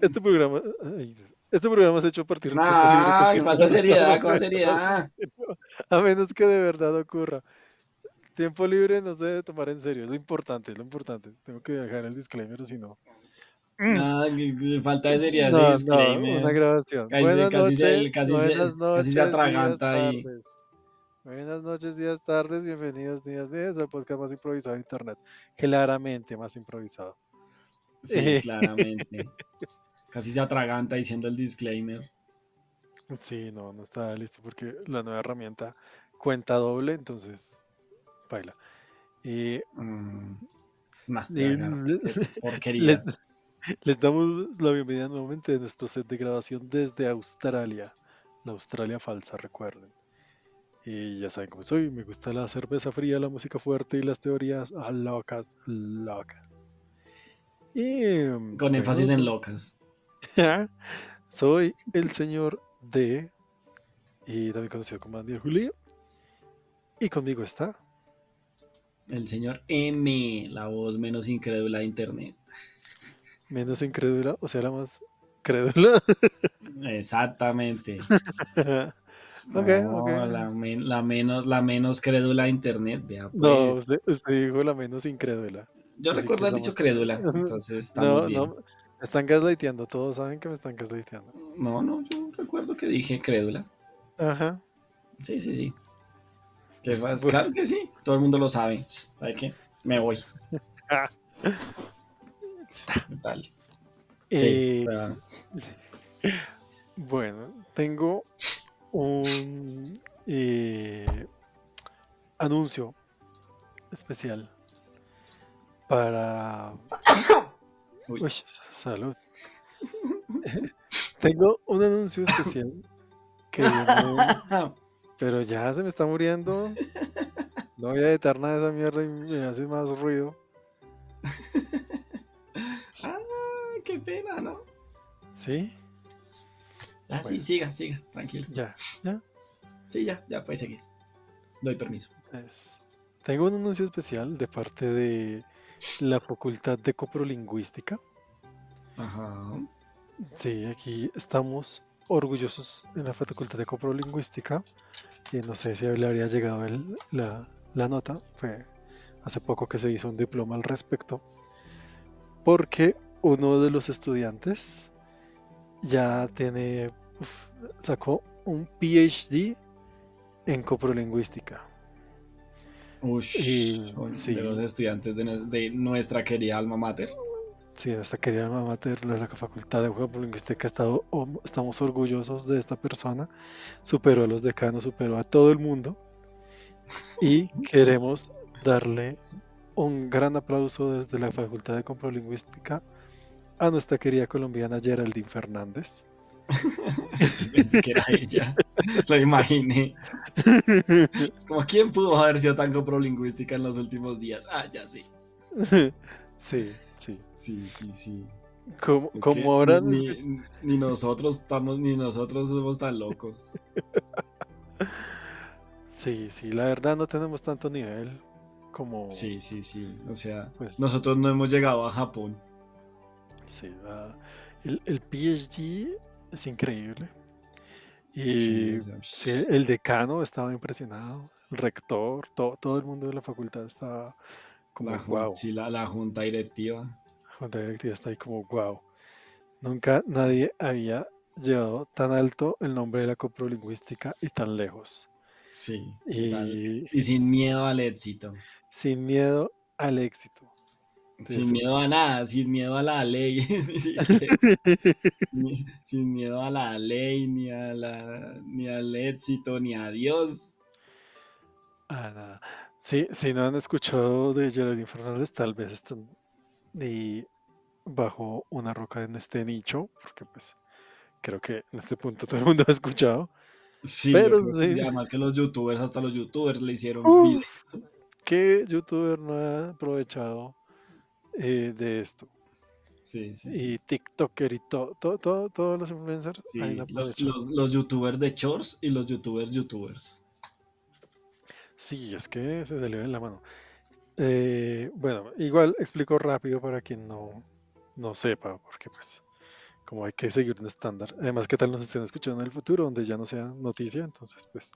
Este programa, ay, este programa es hecho a partir de Ay, porque falta seriedad, con seriedad. A menos que de verdad ocurra. Tiempo libre no se debe tomar en serio, es lo importante, es lo importante. Tengo que dejar el disclaimer, o si no. Nada, que- que falta de seriedad No, ese no, disclaimer. una grabación. Casi Buenas casi se- noches, casi se- buenas casi se noches, días, atraganta ahí. tardes. Buenas noches, días, tardes, bienvenidos, días, días, al podcast más improvisado de internet. Claramente más improvisado. Sí, claramente. Casi se atraganta diciendo el disclaimer. Sí, no, no estaba listo porque la nueva herramienta cuenta doble, entonces, baila. Y Mm, nah, Y porquería. les, les damos la bienvenida nuevamente a nuestro set de grabación desde Australia. La Australia falsa, recuerden. Y ya saben cómo soy, me gusta la cerveza fría, la música fuerte y las teorías ah, locas, locas. Y, Con énfasis en locas. Soy el señor D, y también conocido como Andy Julio. Y conmigo está. El señor M, la voz menos incrédula de internet. Menos incrédula, o sea, la más crédula. Exactamente. Ok, No, ok. La, men- la menos, la menos crédula de internet, vea pues. No, usted, usted dijo la menos incrédula. Yo recuerdo haber dicho crédula, entonces estamos No, bien. no, me están gaslighteando, todos saben que me están gaslighteando. No, no, yo recuerdo que dije crédula. Ajá. Sí, sí, sí. ¿Qué más? Bueno. Claro que sí, todo el mundo lo sabe. ¿Sabe qué? Me voy. Ah. ¿Qué tal? Sí, Eh, pero- bueno, tengo un eh, anuncio especial para... Uy. Uy, salud. tengo un anuncio especial que no- Pero ya se me está muriendo. No voy a editar nada de esa mierda y me hace más ruido. ah, qué pena, ¿no? ¿Sí? Ah, sí, siga, siga, tranquilo. Ya, ya. Sí, ya, ya puede seguir. Doy permiso. Es- Tengo un anuncio especial de parte de la Facultad de Coprolingüística. Ajá. Sí, aquí estamos orgullosos en la Facultad de Coprolingüística. Y no sé si le habría llegado el- la, la nota. Fue hace poco que se hizo un diploma al respecto. Porque uno de los estudiantes ya tiene, uf, sacó un PhD en coprolingüística. Ush, Y- sí. de los estudiantes de, de nuestra querida alma mater. Sí, nuestra querida alma mater, la Facultad de Coprolingüística, ha estado- estamos orgullosos de esta persona. Superó a los decanos, superó a todo el mundo. Y queremos darle un gran aplauso desde la Facultad de Coprolingüística a nuestra querida colombiana Geraldine Fernández. Pensé que era ella. Lo imaginé. Es como, ¿quién pudo haber sido tan coprolingüística en los últimos días? Ah, ya sí. Sí, sí. Sí, sí, sí. Como, Es como habrán ni, ni- nosotros estamos, ni nosotros somos tan locos. Sí, sí, la verdad no tenemos tanto nivel como... Sí, sí, sí. O sea, Pues- nosotros no hemos llegado a Japón. Sí, la- el, el PhD es increíble. Y sí, el decano estaba impresionado, el rector, to- todo el mundo de la facultad estaba como la, wow. sí, la, la junta directiva. La junta directiva está ahí como wow. Nunca nadie había llevado tan alto el nombre de la coprolingüística y tan lejos. Sí. Y. Y sin miedo al éxito. sin miedo al éxito. Sin miedo a nada, sin miedo a la ley. ni sin miedo a la ley, ni, a la, ni al éxito, ni a Dios. Ah, nada. Sí, si no han escuchado de Geraldine Fernández, tal vez están y bajo una roca en este nicho, porque pues creo que en este punto todo el mundo ha escuchado. Sí, Pero que- sí. y además que los youtubers, hasta los youtubers le hicieron Uf. videos. ¿Qué youtuber no ha aprovechado eh, de esto? Sí, sí, sí. Y TikToker y todo, todo, todo- todos los influencers Sí, los, los, los youtubers de shorts y los youtubers youtubers. Sí, es que se salió de la mano. Eh, bueno, igual explico rápido para quien no, no sepa, porque pues como hay que seguir un estándar. Además, ¿qué tal nos estén escuchando en el futuro, donde ya no sea noticia? Entonces, pues.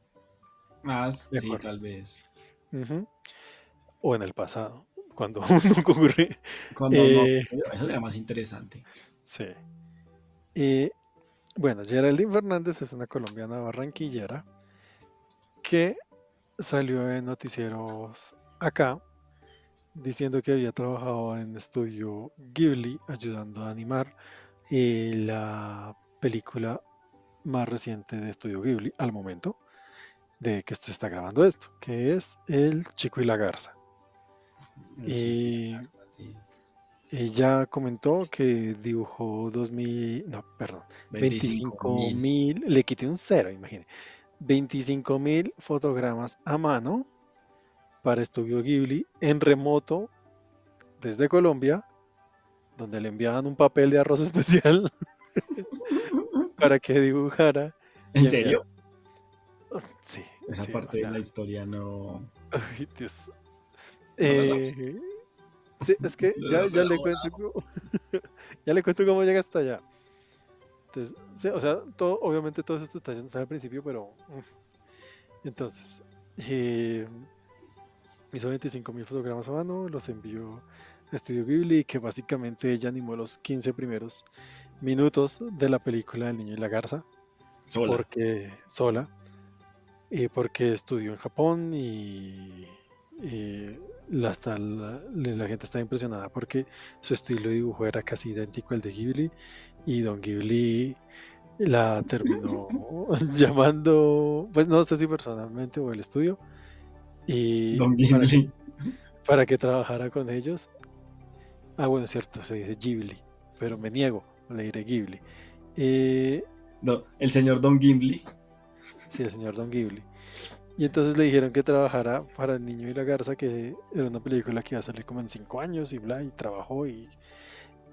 Más, sí, tal vez. O en el pasado, cuando no ocurre. Cuando eh, eso era más interesante. Sí. Y bueno, Geraldine Fernández es una colombiana barranquillera que salió en noticieros acá diciendo que había trabajado en estudio Ghibli ayudando a animar eh, la película más reciente de estudio Ghibli al momento de que se está grabando esto, que es El Chico y la Garza. Y ella comentó que dibujó 2000, no, perdón, 25 mil, le quité un cero, imagínate. 25 mil fotogramas a mano para Estudio Ghibli en remoto desde Colombia, donde le enviaban un papel de arroz especial para que dibujara. ¿En serio? Sí. Esa parte de la historia no. Ay, Dios. Eh, sí, es que ya, ya le cuento cómo, ya le cuento cómo llega hasta allá. Entonces, o sea, todo, obviamente todos estos detalles no están al principio, pero mm. entonces eh, hizo 25 mil fotogramas a mano, los envió a Estudio Ghibli, que básicamente ella animó los 15 primeros minutos de la película El niño y la garza. Sola. Porque, sola. Y porque estudió en Japón y, la, hasta la, gente estaba impresionada porque su estilo de dibujo era casi idéntico al de Ghibli y Don Ghibli la terminó llamando, pues no sé si personalmente o el estudio, y Para, que, trabajara con ellos. Ah, bueno, cierto, se dice Ghibli, pero me niego, le diré Ghibli. Eh, no, el señor Don Ghibli. Sí, el señor Don Ghibli. Y entonces le dijeron que trabajara para El Niño y la Garza, que era una película que iba a salir como en cinco años y bla, y trabajó y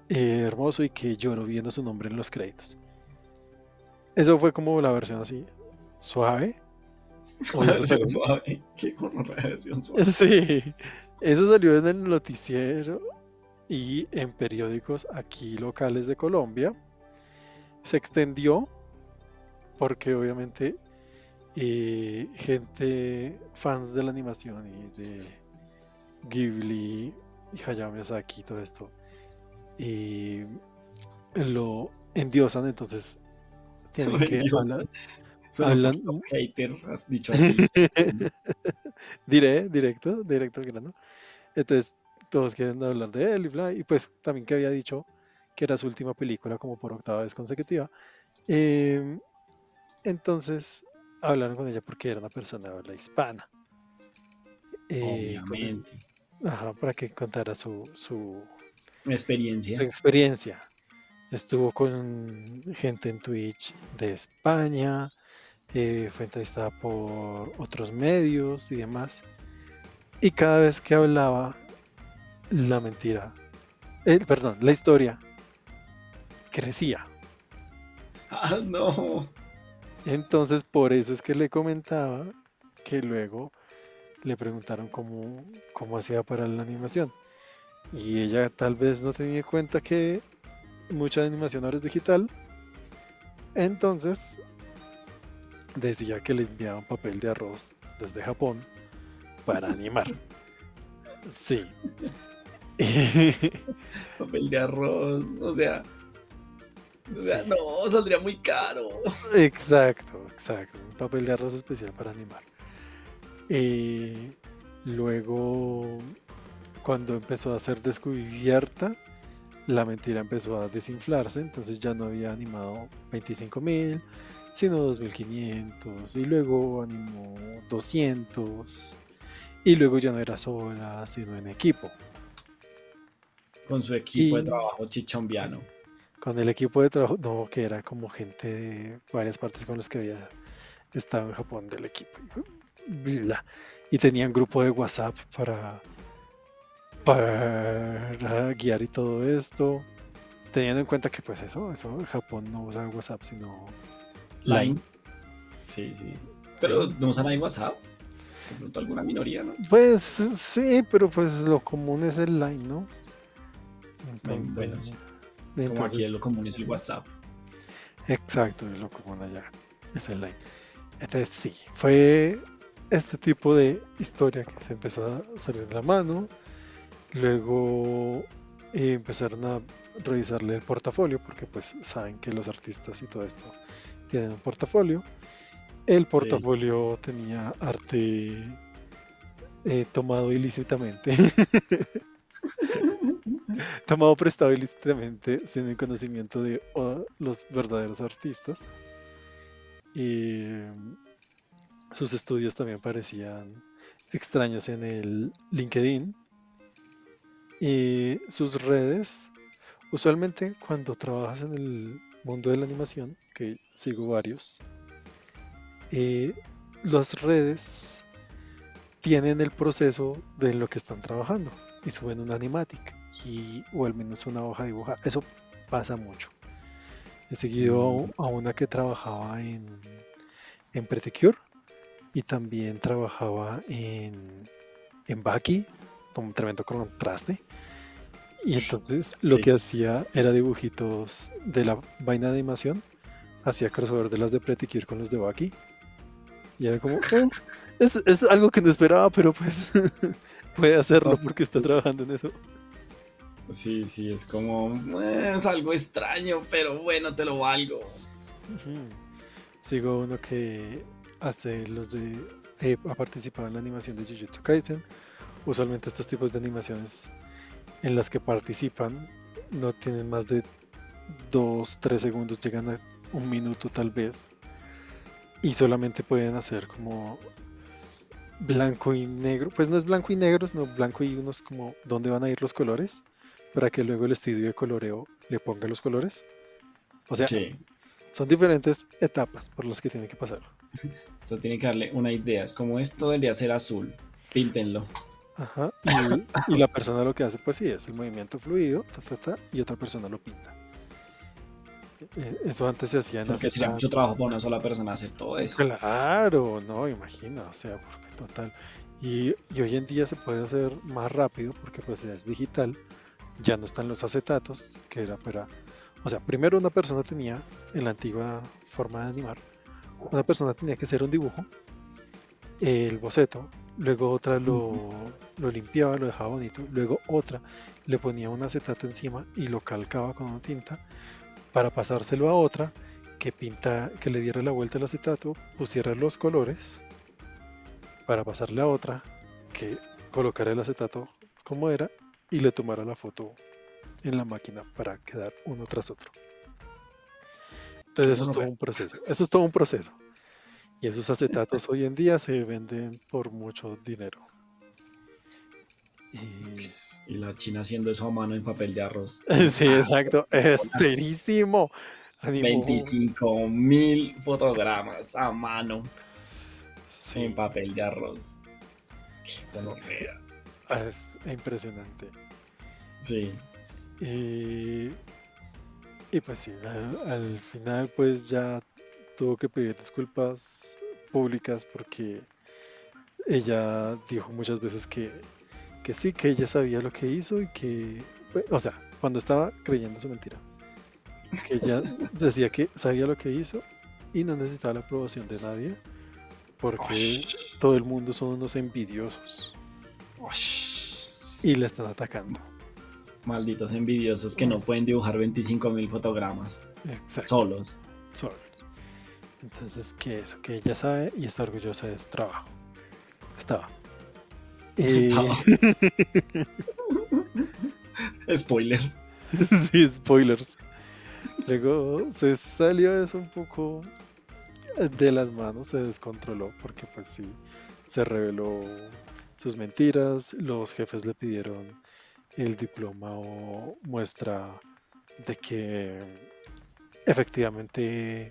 eh, hermoso y que lloró viendo su nombre en los créditos. Eso fue como la versión así, suave, suave. Qué suave. Sí, eso salió en el noticiero y en periódicos aquí locales de Colombia. Se extendió porque obviamente eh, gente fans de la animación y de Ghibli y Hayao Miyazaki y todo esto y lo endiosan entonces tienen que hablar, Hablando... hater, has dicho así. Diré, directo, directo al grano. Entonces, todos quieren hablar de él y bla. Y pues también que había dicho que era su última película como por octava vez consecutiva. Em, entonces, hablaron con ella porque era una persona de habla hispana. Eh, Obviamente. ajá, para que contara su, su experiencia. Su experiencia. Estuvo con gente en Twitch de España, eh, fue entrevistada por otros medios y demás. Y cada vez que hablaba, la mentira, eh, perdón, la historia crecía. Ah, no. Entonces, por eso es que le comentaba que luego le preguntaron cómo, cómo hacía para la animación. Y ella tal vez no tenía en cuenta que mucha animación ahora es digital. Entonces decía que le enviaban papel de arroz desde Japón para animar. Sí. papel de arroz, o sea, o sea, no, saldría muy caro. Exacto, exacto. Un papel de arroz especial para animar. Y luego, cuando empezó a ser descubierta, la mentira empezó a desinflarse, entonces ya no había animado 25.000, sino 2500 y luego animó 200 y luego ya no era sola, sino en equipo. Con su equipo de trabajo chichombiano. Con el equipo de trabajo, no, que era como gente de varias partes con los que había estado en Japón del equipo. Y tenían grupo de WhatsApp para, para guiar y todo esto. Teniendo en cuenta que pues eso, eso Japón no usa WhatsApp, sino Line. Sí, sí. Pero no usan ahí WhatsApp. De pronto alguna minoría, ¿no? Pues sí, pero pues lo común es el Line, ¿no? bueno, sí. Como aquí es lo común es el WhatsApp. Exacto, es lo común allá. Es el line. Entonces sí, fue este tipo de historia que se empezó a salir de la mano. Luego eh, empezaron a revisarle el portafolio porque pues saben que los artistas y todo esto tienen un portafolio. El portafolio tenía arte eh, tomado ilícitamente. tomado prestado ilícitamente sin el conocimiento de los verdaderos artistas. Y sus estudios también parecían extraños en el LinkedIn. Y sus redes, usualmente cuando trabajas en el mundo de la animación, que sigo varios, eh, las redes tienen el proceso de lo que están trabajando y suben una animatic y, o al menos una hoja dibujada. Eso pasa mucho. He seguido mm. a una que trabajaba en, en Pretecure y también trabajaba en, en Baki, con tremendo contraste. Y entonces lo que hacía era dibujitos de la vaina de animación, hacía crossover de las de Pretty con los de Baki. Y era como, oh, es, es, algo que no esperaba, pero pues puede hacerlo porque está trabajando en eso. Sí, sí, es como, es algo extraño, pero bueno, te lo valgo. Sigo uno que hace los de, eh, ha participado en la animación de Jujutsu Kaisen. Usualmente estos tipos de animaciones en las que participan no tienen más de 2, 3 segundos, llegan a un minuto tal vez. Y solamente pueden hacer como blanco y negro. Pues no es blanco y negro, sino blanco y unos como dónde van a ir los colores. Para que luego el estudio de coloreo le ponga los colores. O sea, son diferentes etapas por las que tiene que pasar. Eso tiene que darle una idea. Es como esto debería ser azul. Píntenlo. Ajá. Y, la persona lo que hace, pues sí, es el movimiento fluido, y otra persona lo pinta. E, eso antes se hacía en Porque sería mucho trabajo para una sola persona hacer todo eso. Claro, no, imagina, o sea, porque total. Y, hoy en día se puede hacer más rápido porque pues es digital, ya no están los acetatos, que era para... O sea, primero una persona tenía, en la antigua forma de animar, una persona tenía que hacer un dibujo, el boceto, luego otra lo, limpiaba, lo dejaba bonito, luego otra le ponía un acetato encima y lo calcaba con una tinta para pasárselo a otra que pinta, que le diera la vuelta al acetato, pusiera los colores para pasarle a otra que colocara el acetato como era y le tomara la foto en la máquina para quedar uno tras otro. Entonces eso es todo un proceso. Eso es todo un proceso. Y esos acetatos hoy en día se venden por mucho dinero. Y... la China haciendo eso a mano en papel de arroz. Sí, exacto. Es perísimo. 25 mil fotogramas a mano en papel de arroz. Ah, es impresionante. Sí. Y, y pues sí, al final pues ya tuvo que pedir disculpas públicas porque ella dijo muchas veces que, que sí, que ella sabía lo que hizo y que, pues, o sea, cuando estaba creyendo su mentira, que ella decía que sabía lo que hizo y no necesitaba la aprobación de nadie porque todo el mundo son unos envidiosos y le están atacando. Malditos envidiosos que no pueden dibujar 25.000 fotogramas solos. Solos. Entonces, que eso, que ella sabe y está orgullosa de su trabajo. Estaba. Estaba. Spoiler. sí, spoilers. Luego se salió eso un poco de las manos, se descontroló porque pues sí, se reveló sus mentiras, los jefes le pidieron el diploma o muestra de que efectivamente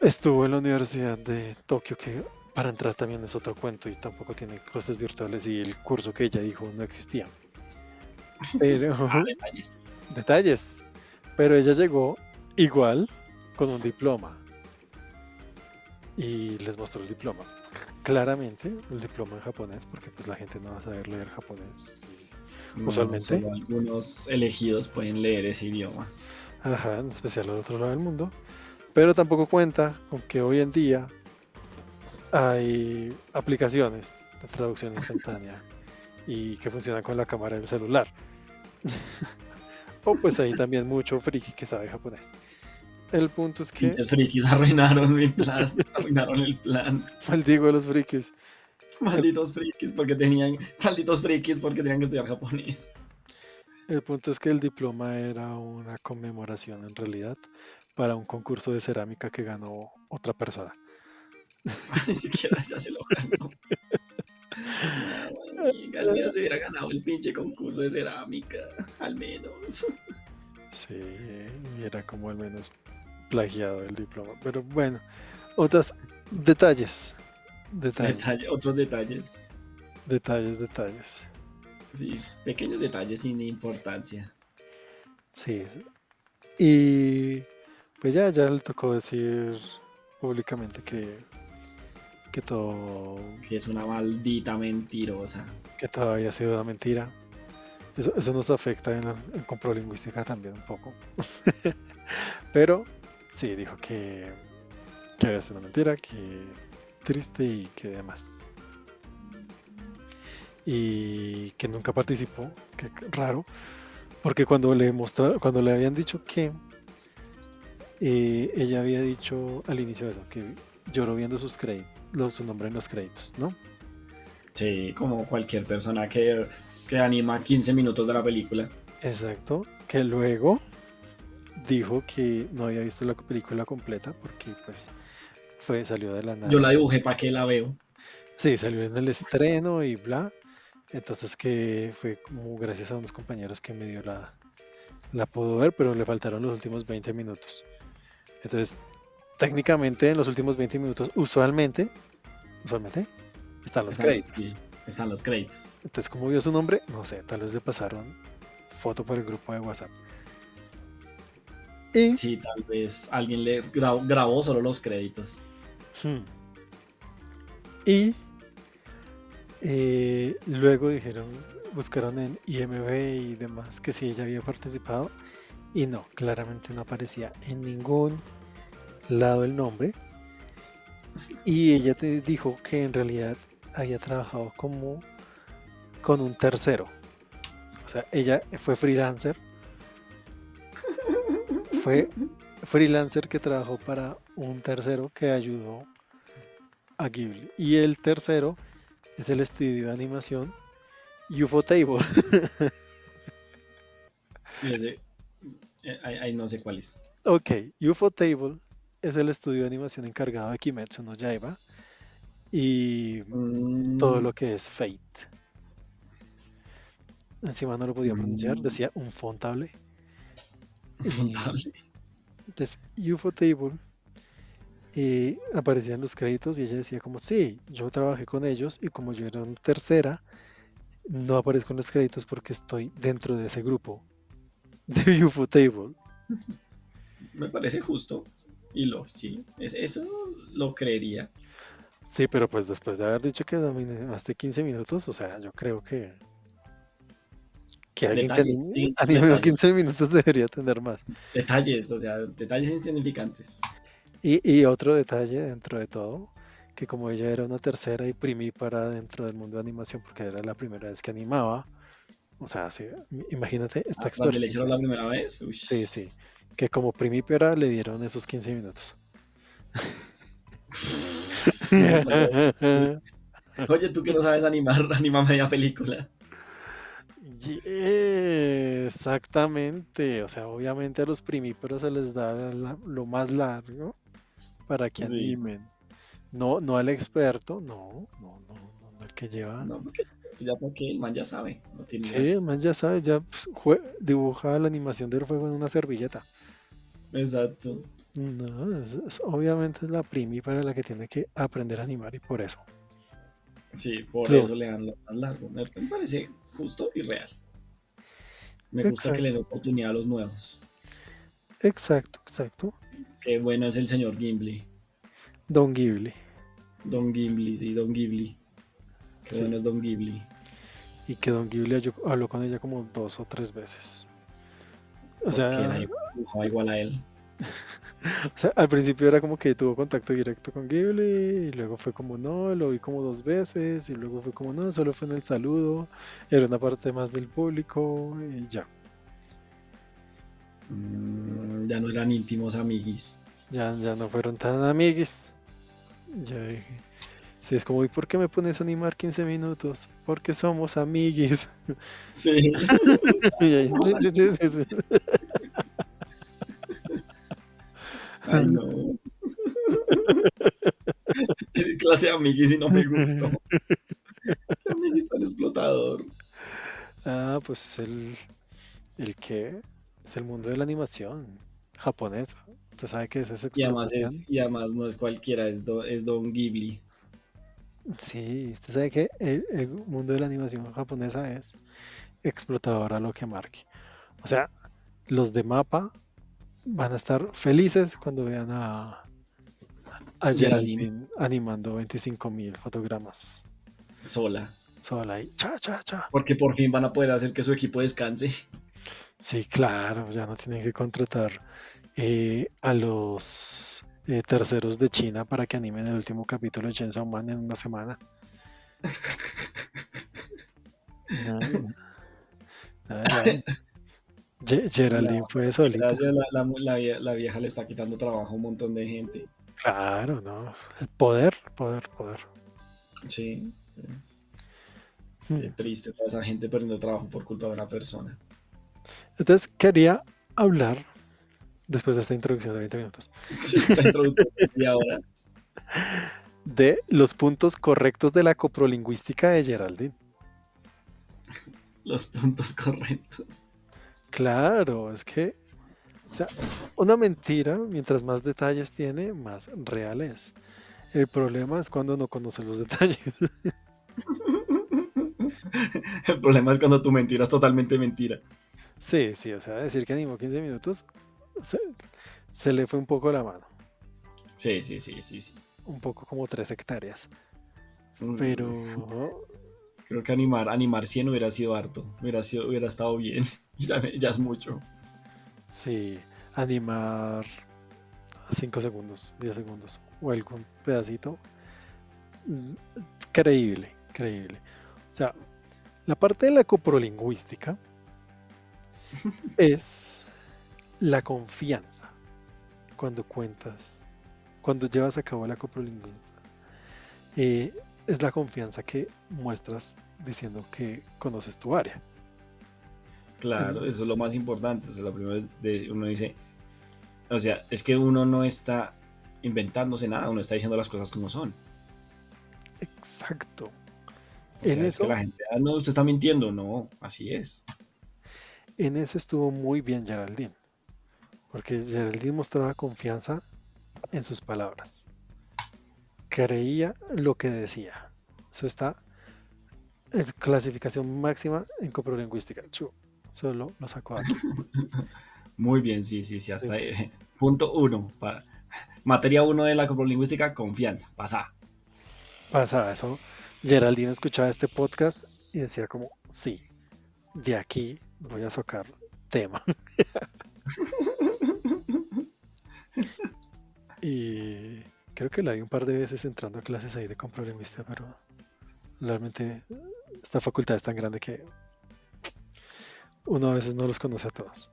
estuvo en la Universidad de Tokio, que para entrar también es otro cuento y tampoco tiene clases virtuales y el curso que ella dijo no existía. Pero, ah, detalles. detalles. Pero ella llegó igual con un diploma y les mostró el diploma. Claramente el diploma en japonés, porque pues la gente no va a saber leer japonés. No, Usualmente. solo algunos elegidos pueden leer ese idioma. Ajá, en especial al otro lado del mundo. Pero tampoco cuenta con que hoy en día hay aplicaciones de traducción instantánea y que funcionan con la cámara del celular. o pues hay también mucho friki que sabe japonés. El punto es que Pinches frikis arruinaron mi plan. arruinaron el plan. maldigo a los frikis. Malditos frikis porque tenían. Malditos frikis porque tenían que estudiar japonés. El punto es que el diploma era una conmemoración en realidad para un concurso de cerámica que ganó otra persona. Ni siquiera ya se lo ganó. Al menos se hubiera ganado el pinche concurso de cerámica. Al menos. Sí, y era como al menos plagiado el diploma. Pero bueno, otros detalles. Detalles, Detalle- otros detalles. detalles, detalles. Sí, pequeños detalles sin importancia. Sí. Y pues ya, ya le tocó decir públicamente que, que todo, Que es una maldita mentirosa. que todo había sido una mentira. Eso, eso nos afecta en, la- en comprolingüística también un poco. Pero sí, dijo que, que había sido mentira, que triste y que demás. Y que nunca participó, que raro, porque cuando le mostró, cuando le habían dicho que eh, ella había dicho al inicio de eso, que lloró viendo sus créditos, su nombre en los créditos, ¿no? Sí, como cualquier persona que, que anima 15 minutos de la película. Exacto, que luego dijo que no había visto la película completa porque pues fue, salió de la nada. Yo la dibujé para que la veo. Sí, salió en el estreno y bla. Entonces que fue como gracias a unos compañeros que medio la, la pudo ver, pero le faltaron los últimos 20 minutos. Entonces, técnicamente en los últimos 20 minutos, usualmente, usualmente, están los Están- créditos. sí, están los créditos. Entonces, ¿cómo vio su nombre? No sé, tal vez le pasaron foto por el grupo de WhatsApp. Y Sí, tal vez alguien le gra- grabó solo los créditos. Hmm. Y eh, luego dijeron, buscaron en IMB y demás que si ella había participado y no, claramente no aparecía en ningún lado el nombre. Y ella te dijo que en realidad había trabajado como con un tercero. O sea, ella fue freelancer. Fue freelancer que trabajó para un tercero que ayudó a Ghibli. Y el tercero es el estudio de animación UFO Table. Ese, eh, ahí, ahí no sé cuál es. ok, UFO Table es el estudio de animación encargado de Kimetsu no Yaiba y Mm, todo lo que es Fate. Encima no lo podía pronunciar, Mm. decía un fontable. Entonces, UFO Table eh, aparecía en los créditos y ella decía como, sí, yo trabajé con ellos y como yo era una tercera, no aparezco en los créditos porque estoy dentro de ese grupo de UFO Table. Me parece justo. Y lo, sí, es- eso lo creería. Sí, pero pues después de haber dicho que dominaste 15 minutos, o sea, yo creo que que alguien que Detalles, sí, animó detalles. 15 minutos debería tener más. Detalles, o sea, detalles insignificantes. Y, y otro detalle dentro de todo, que como ella era una tercera y primípara dentro del mundo de animación, porque era la primera vez que animaba, o sea, sí, imagínate esta Ah, Cuando le hicieron la primera vez, uy. Sí, sí, que como primípara le dieron esos 15 minutos. Oye, tú que no sabes animar, anima media película. Exactamente, o sea, obviamente a los primíparos se les da la- lo más largo para que Sí. animen. No, no al experto, no, no, no, no, no el que lleva. No, porque ya porque el man ya sabe. No tiene Sí, más. el man ya sabe, ya pues, dibuja la animación del fuego en una servilleta. Exacto. No, es, es- obviamente es la primípara la que tiene que aprender a animar y por eso. Sí, por eso le dan lo más largo. Me, me parece justo y real. Me gusta que le den oportunidad a los nuevos. Exacto, exacto. Qué bueno es el señor Gimli. Don Ghibli. Don Gimli, sí, Don Ghibli. Qué Sí. bueno es Don Ghibli. y que Don Ghibli habló- con ella como dos o tres veces. O Porque sea, dibujaba igual a él. o sea, al principio era como que tuvo contacto directo con Ghibli y luego fue como no, lo vi como dos veces y luego fue como no, solo fue en el saludo, era una parte más del público y ya. Mm, ya no eran íntimos amiguis. Ya, ya no fueron tan amiguis. Ya dije. Sí, es como, ¿y por qué me pones a animar 15 minutos? Porque somos amiguis. Sí. Y ahí, Ay, no. Clase amiguis y no me gustó. Amiguis tan explotador. Ah, pues es el, el que es el mundo de la animación japonesa. Usted sabe que eso es Y además, explotación. es, y además no es cualquiera, es, Do- es Don Ghibli. Sí, usted sabe que el, el mundo de la animación japonesa es explotador a lo que marque. O sea, los de mapa van a estar felices cuando vean a, a Geraldine. Animando 25.000 fotogramas Sola. sola ahí. Cha, cha, cha. Porque por fin van a poder hacer que su equipo descanse. Sí, claro, ya no tienen que contratar eh, a los eh, terceros de China para que animen el último capítulo de Chainsaw Man en una semana. No, no. No, Geraldine fue solita. La, la, la vie- la vieja le está quitando trabajo a un montón de gente. Claro, no. El poder, poder, poder. Sí. es- Hmm. Qué triste toda esa gente perdiendo trabajo por culpa de una persona. Entonces quería hablar, después de esta introducción de 20 minutos, Sí, está introducido y ahora. de los puntos correctos de la coprolingüística de Geraldine. Los puntos correctos. Claro, es que, o sea, una mentira, mientras más detalles tiene, más real es. El problema es cuando no conoce los detalles. El problema es cuando tu mentira es totalmente mentira. Sí, sí, o sea, decir que animó 15 minutos, se, se le fue un poco la mano, Sí, sí, sí, sí, sí. un poco como 3 hectáreas. Mm, Pero, Creo que animar, animar 100 hubiera sido harto. Hubiera, sido, hubiera estado bien. Ya, ya es mucho. sí, animar 5 segundos, 10 segundos, o algún pedacito, creíble, creíble. O sea, la parte de la coprolingüística es la confianza cuando cuentas, cuando llevas a cabo la coprolingüística. Eh, es la confianza que muestras diciendo que conoces tu área. Claro, eso es lo más importante. eso es la primera vez de uno dice, o sea, es que uno no está inventándose nada, uno está diciendo las cosas como son. Exacto. O En sea, es eso- que la gente, ah, no, usted está mintiendo. No, así es. En eso estuvo muy bien Geraldine, porque Geraldine mostraba confianza en sus palabras. Creía lo que decía. Eso está en clasificación máxima en coprolingüística. Chu, solo lo sacó aquí. Muy bien, sí, sí, sí, hasta Listo. ahí. Punto uno. Para, materia uno de la coprolingüística, confianza. Pasa. Pasaba eso. Geraldine escuchaba este podcast y decía como, sí, de aquí voy a sacar tema. y creo que la vi un par de veces entrando a clases ahí de comprolingüística, pero realmente esta facultad es tan grande que uno a veces no los conoce a todos.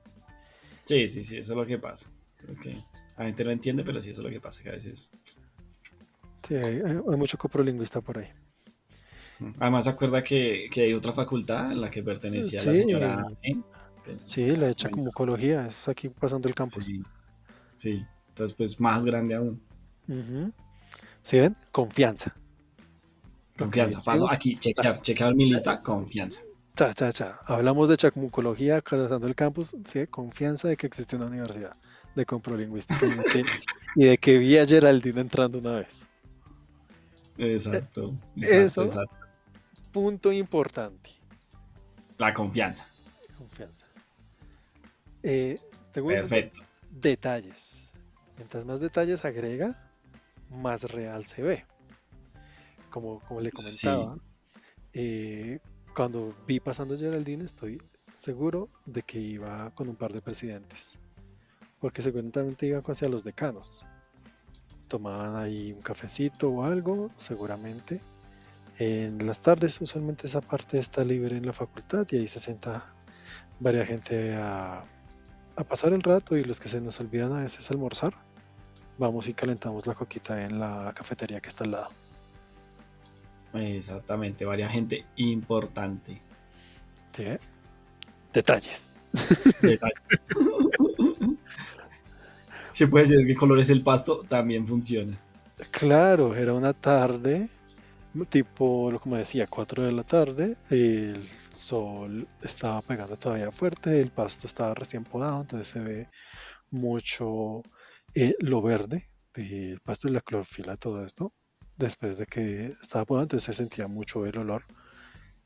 Sí, sí, sí, eso es lo que pasa. Que la gente no entiende, pero sí, eso es lo que pasa, que a veces... Sí, hay, mucho coprolingüista por ahí. Además, se acuerda que, que hay otra facultad en la que pertenecía la señora... ¿eh? Sí, la he hecho Bueno. como ecología, es aquí pasando el campus. Sí, sí. Entonces, pues, más grande aún. Ujú. ¿Sí ven? Confianza. Confianza. Paso aquí, chequear, chequear mi lista, confianza. Cha, cha, cha. Hablamos de chacmucología, cruzando el campus, sí, confianza de que existe una universidad de comprolingüística y de que, vi a Geraldine entrando una vez. Exacto. exacto, Eso. exacto. Punto importante, La confianza. confianza. Eh, segundo, Perfecto. detalles. Mientras más detalles agrega, más real se ve. Como, como le comentaba, eh, cuando vi pasando Geraldine, estoy seguro de que iba con un par de presidentes. Porque seguramente iban hacia los decanos. Tomaban ahí un cafecito o algo, seguramente. En las tardes, usualmente esa parte está libre en la facultad y ahí se sienta varias gente a, a pasar el rato y los que se nos olvidan a veces almorzar, vamos y calentamos la coquita en la cafetería que está al lado. Exactamente, varias gente importante. Sí. Detalles. Detalles. Si puede ser qué color es el pasto, también funciona. Claro, era una tarde, tipo, como decía, 4 de la tarde, el sol estaba pegando todavía fuerte, el pasto estaba recién podado, entonces se ve mucho eh, lo verde del pasto y la clorofila, todo esto. Después de que estaba podado, entonces se sentía mucho el olor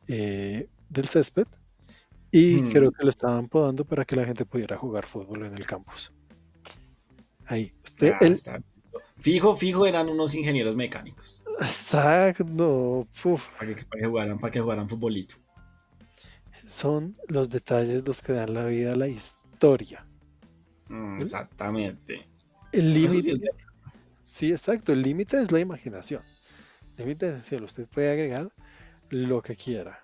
eh, del césped. Y Mm. creo que lo estaban podando para que la gente pudiera jugar fútbol en el campus. Ahí, usted, Ah, el, está. Fijo, fijo, eran unos ingenieros mecánicos. exacto, puf, Para que, para que jugaran, para que jugaran futbolito. son los detalles los que dan la vida a la historia. Mm, exactamente. El límite. Sí, exacto, el límite es la imaginación. El límite es el cielo, usted puede agregar lo que quiera.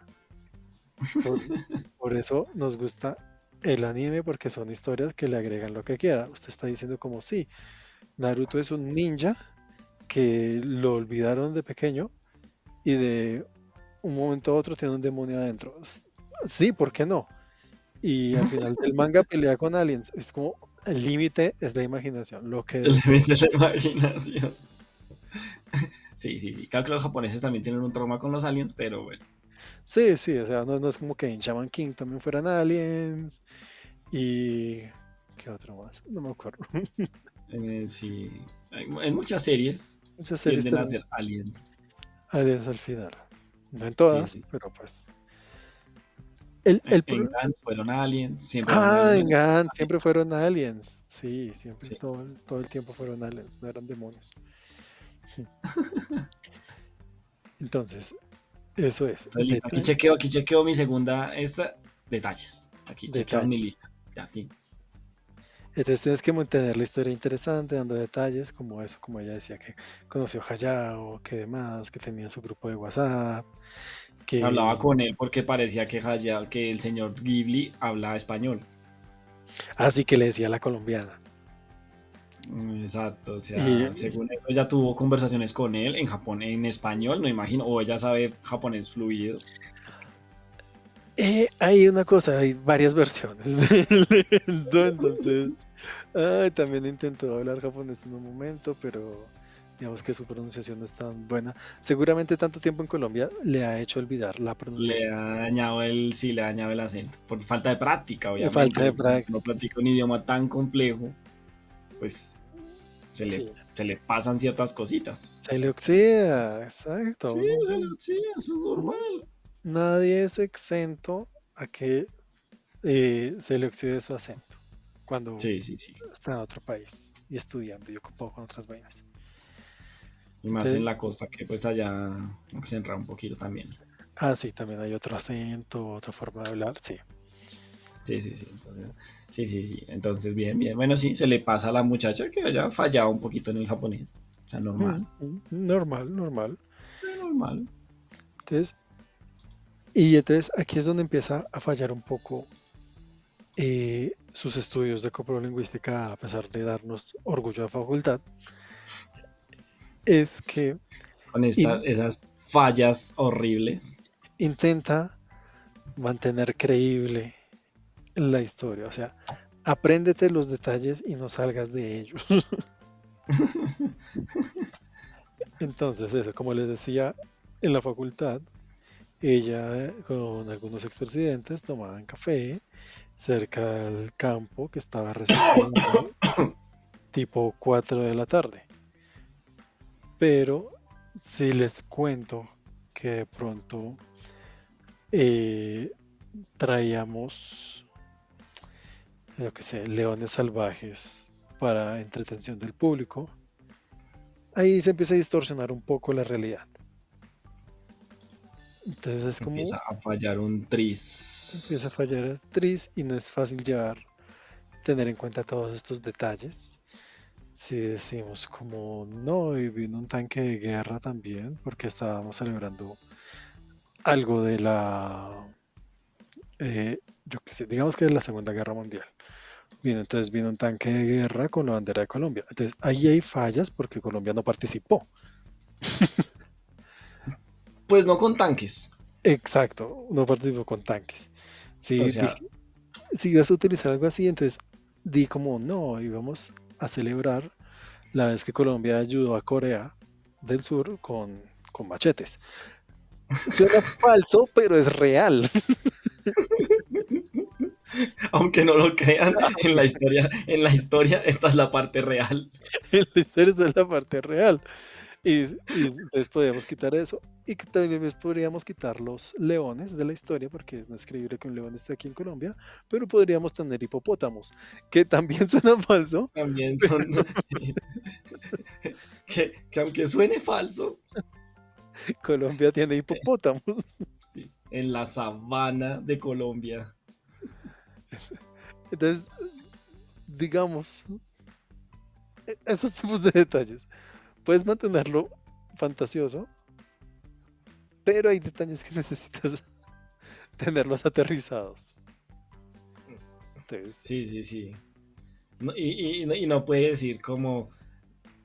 Por, por eso nos gusta el anime, porque son historias que le agregan lo que quiera. Usted está diciendo como, sí, Naruto es un ninja que lo olvidaron de pequeño y de un momento a otro tiene un demonio adentro. Sí, ¿por qué no? Y al final del manga pelea con aliens. Es como, el límite es la imaginación. Lo que El límite de la imaginación. Sí, sí, sí. Claro que los japoneses también tienen un trauma con los aliens, pero bueno. Sí, sí, o sea, no, no es como que en Shaman King también fueran aliens. Y. ¿Qué otro más? No me acuerdo. eh, sí. Hay- En muchas series Muchas series tienden a ser aliens. aliens al final. No en todas, sí, sí. pero pues. El, el en Gantz fueron aliens. Siempre Ah, en. Gantz siempre fueron aliens. Sí, siempre, Sí. Todo, el- todo el tiempo fueron aliens, no eran demonios. Entonces, eso es. Listo. Aquí chequeo, aquí chequeo mi segunda, esta, detalles. Aquí chequeo mi lista. Ya, aquí. Entonces tienes que mantener la historia interesante, dando detalles como eso, como ella decía que conoció a Hayao, que demás, que tenía su grupo de WhatsApp, que Hablaba con él porque parecía que, el señor Ghibli hablaba español. así que le decía a la colombiana. Exacto, o sea, Y- según eso, ella tuvo conversaciones con él en Japón, en español, no imagino, o ella sabe japonés fluido. Eh, hay una cosa, hay varias versiones entonces ay, también intentó hablar japonés en un momento, pero digamos que su pronunciación no es tan buena. Seguramente tanto tiempo en Colombia le ha hecho olvidar la Le pronunciación. ha dañado el, sí, le ha dañado el acento, por falta de práctica, obviamente. falta de práctica. No practica un idioma tan complejo, pues se le, Sí, se le pasan ciertas cositas. se le oxida, exacto. Sí, se le- sí, eso es normal. Nadie es exento a que eh, se le oxide su acento cuando Sí, sí, sí. está en otro país y estudiando y ocupado con otras vainas. Y más Sí. en la costa, que pues allá que se entra un poquito también. Ah, sí, también hay otro acento, otra forma de hablar, sí. Sí, sí, sí. Entonces, sí, sí, sí. Entonces, bien, bien. Bueno, sí, se le pasa a la muchacha que haya fallado un poquito en el japonés. O sea, normal. Mm, mm, Normal, normal. Eh, Normal. Entonces, y entonces aquí es donde empieza a fallar un poco eh, sus estudios de coprolingüística, a pesar de darnos orgullo de facultad. Es que Con esta- esas fallas horribles. intenta mantener creíble la historia. O sea, apréndete los detalles y no salgas de ellos. Entonces, eso, como les decía, en la facultad, ella con algunos expresidentes tomaban café cerca del campo que estaba recibiendo tipo 4 de la tarde. Pero si les cuento que de pronto eh, traíamos, yo que sé, leones salvajes para entretención del público, ahí se empieza a distorsionar un poco la realidad. Entonces es como... Empieza a fallar un tris. Empieza a fallar el tris y no es fácil llevar, tener en cuenta todos estos detalles. Si decimos como no, y vino un tanque de guerra también, porque estábamos celebrando algo de la, eh, yo qué sé, digamos que de la Segunda Guerra Mundial. Bien, entonces vino un tanque de guerra con la bandera de Colombia. Entonces ahí hay fallas porque Colombia no participó. Pues no con tanques. Exacto, no participó con tanques. Si, O sea- di- si ibas a utilizar algo así, entonces di como no, íbamos a celebrar la vez que Colombia ayudó a Corea del Sur con, con machetes. Suena falso, pero es real. Aunque no lo crean, en la historia, en la historia, esta es la parte real. En la historia esta es la parte real. Y, y entonces podríamos quitar eso. Y que también podríamos quitar los leones de la historia, porque no es creíble que un león esté aquí en Colombia, pero podríamos tener hipopótamos, que también suena falso, También son. que, que aunque suene falso, Colombia tiene hipopótamos. en la sabana de Colombia. Entonces, digamos, e- esos tipos de detalles, puedes mantenerlo fantasioso, pero hay detalles que necesitas tenerlos aterrizados. Entonces, Sí, sí, sí. No, y, y- y no, puede decir como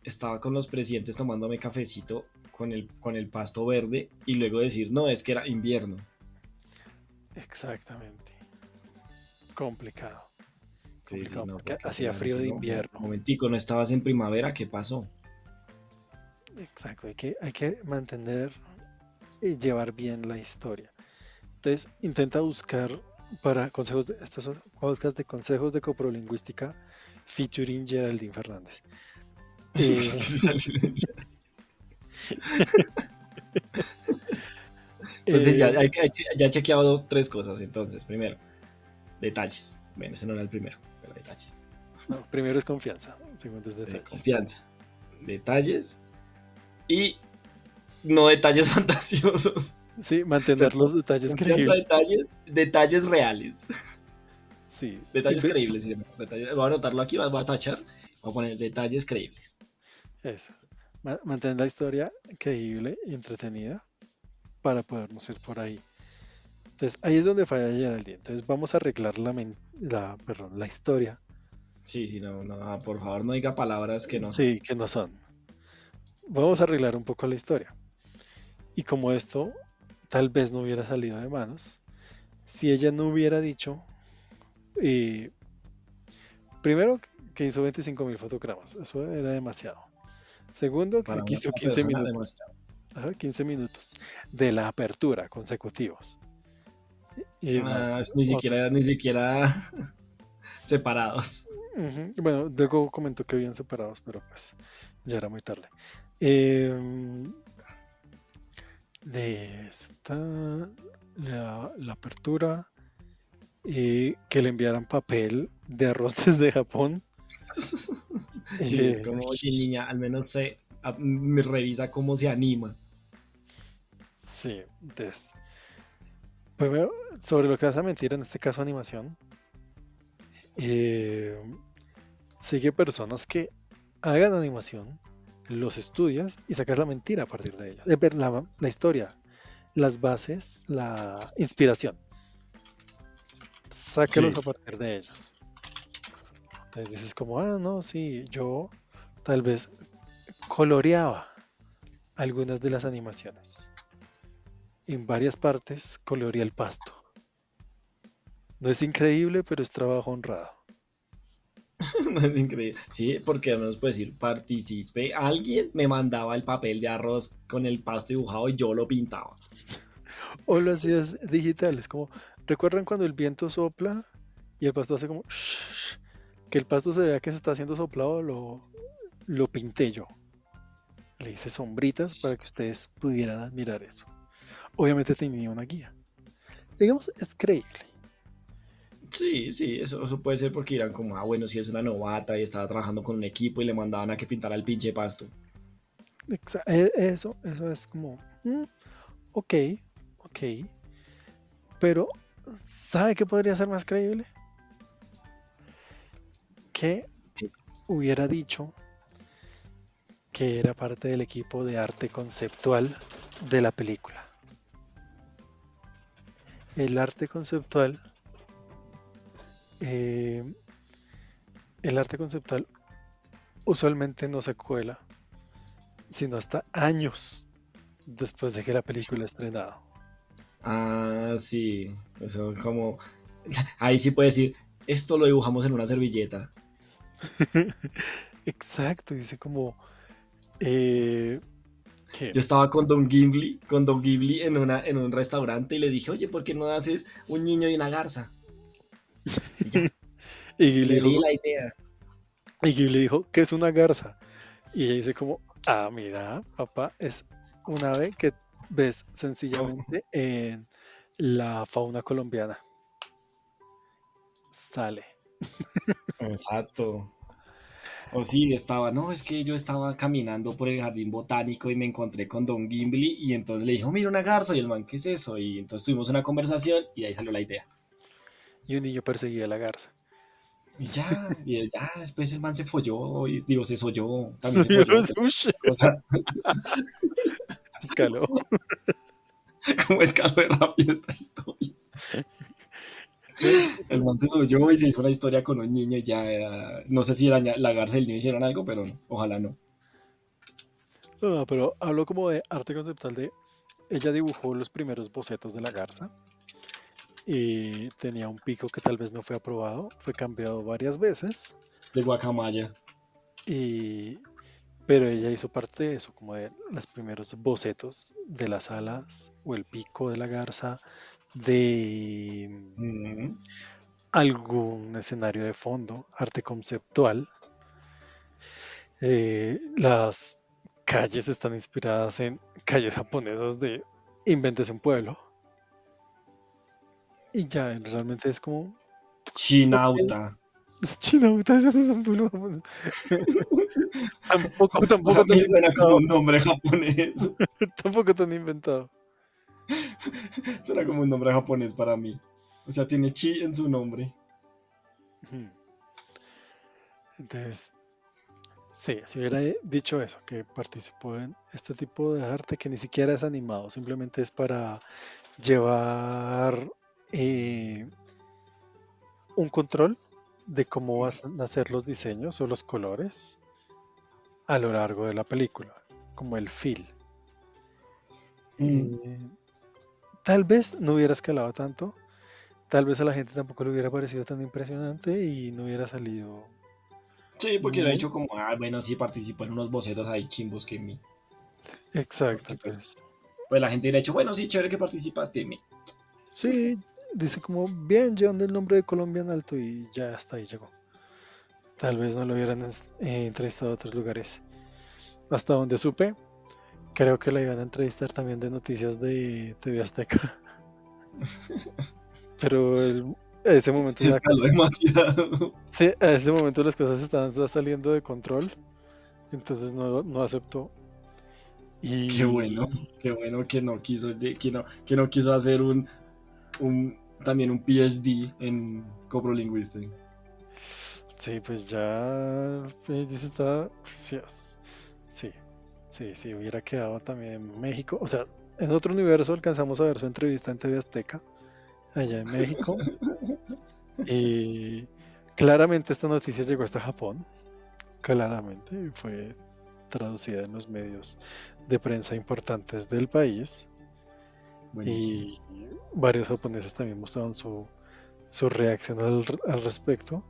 estaba con los presidentes tomándome cafecito con el, con el pasto verde y luego decir, no, es que era invierno. exactamente. Complicado. Sí, sí, Complicado, no, porque porque hacía frío de dice, no, invierno. Momentico, no estabas en primavera, ¿qué pasó? Exacto, hay que, hay que mantener llevar bien la historia. Entonces, intenta buscar para consejos de estos son podcasts de consejos de coprolingüística featuring Geraldine Fernández. Eh, Entonces ya, eh, que- ya he chequeado dos, tres cosas. Entonces, primero, detalles. Bueno, ese no era el primero, pero detalles. no, primero es confianza, segundo es de detalles. confianza. Detalles. Y no detalles fantasiosos. Sí, mantener los detalles creíbles. detalles, detalles reales. Sí, Detalles y creíbles. sí, detalles- voy a anotarlo aquí, voy a tachar. Voy a poner detalles creíbles. Eso. Ma- Mantener la historia creíble y entretenida para podernos ir por ahí. Entonces, ahí es donde falla Geraldine. Entonces, vamos a arreglar la, la, perdón, la historia. Sí, sí, no, no, por favor, no diga palabras que no. Sí, que no son. Vamos a arreglar un poco la historia. Y como esto tal vez no hubiera salido de manos, si ella no hubiera dicho, eh, primero que hizo 25.000 fotogramas, eso era demasiado. Segundo, que hizo sola 15 persona, minutos. demasiado. Ajá, 15 minutos de la apertura consecutivos. Y Ah, ni otro. siquiera, ni siquiera separados. Bueno, luego comentó que habían separados, pero pues ya era muy tarde. Em, de esta, la, la apertura, eh, que le enviaran papel de arroz desde Japón. Sí, es Eh, como, oye, niña, al menos se, a- me revisa cómo se anima. Sí, entonces. Primero, sobre lo que vas a mentir, en este caso animación, eh, sigue personas que hagan animación, los estudias y sacas la mentira a partir de ellos. Eh, pero la, la historia, las bases, la inspiración. Sácalos Sí. a partir de ellos. Entonces dices como, ah, no, sí, yo tal vez coloreaba algunas de las animaciones. En varias partes coloreé el pasto. No es increíble, pero es trabajo honrado. No, es increíble. Sí, porque al menos puedes decir, participé. Alguien me mandaba el papel de arroz con el pasto dibujado y yo lo pintaba. O lo hacías digitales, como, ¿recuerdan cuando el viento sopla y el pasto hace como, shhh, que el pasto se vea que se está haciendo soplado? Lo, lo pinté yo. Le hice sombritas para que ustedes pudieran admirar eso. Obviamente tenía una guía. Digamos, es creíble. Sí, sí, eso, eso puede ser porque dirán como, ah, bueno, si es una novata y estaba trabajando con un equipo y le mandaban a que pintara el pinche pasto. E- Eso, eso es como, mm, ok, ok. Pero, ¿sabe qué podría ser más creíble? Que hubiera dicho que era parte del equipo de arte conceptual de la película. El arte conceptual, eh, el arte conceptual usualmente no se cuela, sino hasta años después de que la película estrenado. Ah, sí, eso como... Ahí sí puede decir, esto lo dibujamos en una servilleta. Exacto, dice como... eh, ¿qué? Yo estaba con Don Gimli, con Don Gimli en, una, en un restaurante y le dije, oye, ¿por qué no haces un niño y una garza? Y ya, Y Ghibli le di dijo, la idea. y Ghibli dijo, ¿qué es una garza? Y ella dice como, ah, mira, papá, es un ave que ves sencillamente en la fauna colombiana. Sale. Exacto. O sí, estaba, no, es que yo estaba caminando por el jardín botánico y me encontré con Don Gimli y entonces le dijo, mira una garza y el man, ¿qué es eso? Y entonces tuvimos una conversación y ahí salió la idea. Y un niño perseguía a la garza. Y ya, y ya, después el man se folló, y, digo, se solló, también se folló. O sea, escaló. como escaló de rápido esta historia. El man se solló y se hizo una historia con un niño y ya, eh, no sé si la, la garza y el niño hicieron algo, pero no, ojalá no. No, pero habló como de arte conceptual de ella dibujó los primeros bocetos de la garza y tenía un pico que tal vez no fue aprobado, fue cambiado varias veces De guacamaya. y pero ella hizo parte de eso, como de los primeros bocetos de las alas o el pico de la garza, de Mm. algún escenario de fondo, arte conceptual. Eh, las calles están inspiradas en calles japonesas de Inventes un pueblo. Y ya, realmente es como Chinauta. Chinauta, ese no es un pueblo japonés. tampoco, tampoco tan suena como un nombre japonés. Tampoco tan inventado. Suena como un nombre japonés para mí. O sea, tiene chi en su nombre. Entonces, sí, si hubiera dicho eso, que participó en este tipo de arte que ni siquiera es animado, simplemente es para llevar eh, un control de cómo van a ser los diseños o los colores a lo largo de la película, como el feel. Mm. Eh, tal vez no hubiera escalado tanto, tal vez a la gente tampoco le hubiera parecido tan impresionante y no hubiera salido. Sí, porque hubiera Muy- dicho como, ah, bueno, sí, participó en unos bocetos ahí chimbos que mi. Exacto. Pues, pues, la gente hubiera dicho, bueno, sí, chévere que participaste. mi. sí, dice como bien llevando el nombre de Colombia en alto y ya hasta ahí llegó. Tal vez no lo hubieran eh, entrevistado a otros lugares. Hasta donde supe, creo que la iban a entrevistar también de noticias de TV Azteca. Pero el- a ese momento ya demasiado. Sí, a ese momento las cosas estaban sa- saliendo de control, entonces no, no aceptó. Y Qué bueno, qué bueno que no quiso, que no, que no quiso hacer un, un también un PhD en coprolingüística. Sí, pues ya dice está, pues, sí, sí, sí, hubiera quedado también en México. O sea, en otro universo alcanzamos a ver su entrevista en TV Azteca, allá en México. Y claramente esta noticia llegó hasta Japón, claramente, y fue traducida en los medios de prensa importantes del país. Buenísimo. Y varios japoneses también mostraron su, su reacción al, al respecto.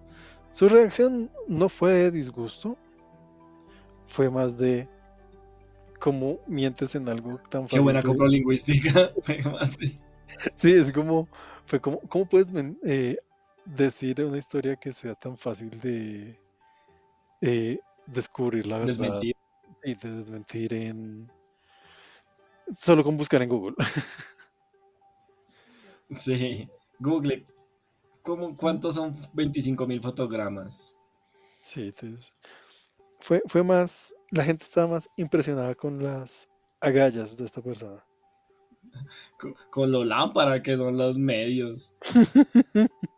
Su reacción no fue de disgusto, fue más de cómo mientes en algo tan Qué fácil. buena de- coprolingüística. Además de- Sí, es como, fue como, ¿cómo puedes eh, decir una historia que sea tan fácil de eh, descubrir la verdad Desmentir. y de desmentir en solo con buscar en Google? Sí. Google. ¿Cómo, ¿Cuántos son 25.000 fotogramas? Sí, entonces, fue, fue más, la gente estaba más impresionada con las agallas de esta persona. con, con lo lámpara que son los medios.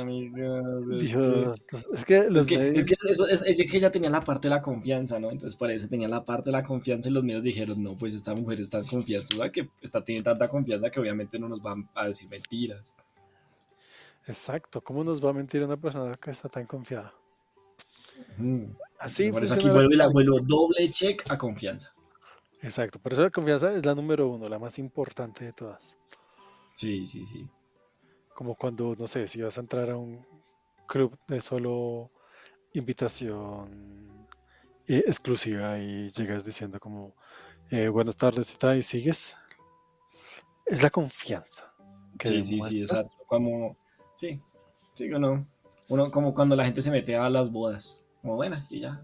Amigos, es que- Dios, los- es que los Es que, medios- es que eso- es- es que ella tenía la parte de la confianza, ¿no? Entonces por eso tenía la parte de la confianza y los medios dijeron, no, pues esta mujer está en confianza, ¿verdad? que está tiene tanta confianza que obviamente no nos van a decir mentiras. Exacto, ¿cómo nos va a mentir una persona que está tan confiada? Mm. Así por eso aquí vuelvo, y la, vuelvo doble check a confianza. Exacto, por eso la confianza es la número uno, la más importante de todas. Sí, sí, sí. Como cuando, no sé, si vas a entrar a un club de solo invitación eh, exclusiva y llegas diciendo como eh, buenas tardes y tal, y sigues. Es la confianza. que Sí, sí, sí, exacto. Como, sí, sí o no. Uno como cuando la gente se mete a las bodas, como buenas y ya.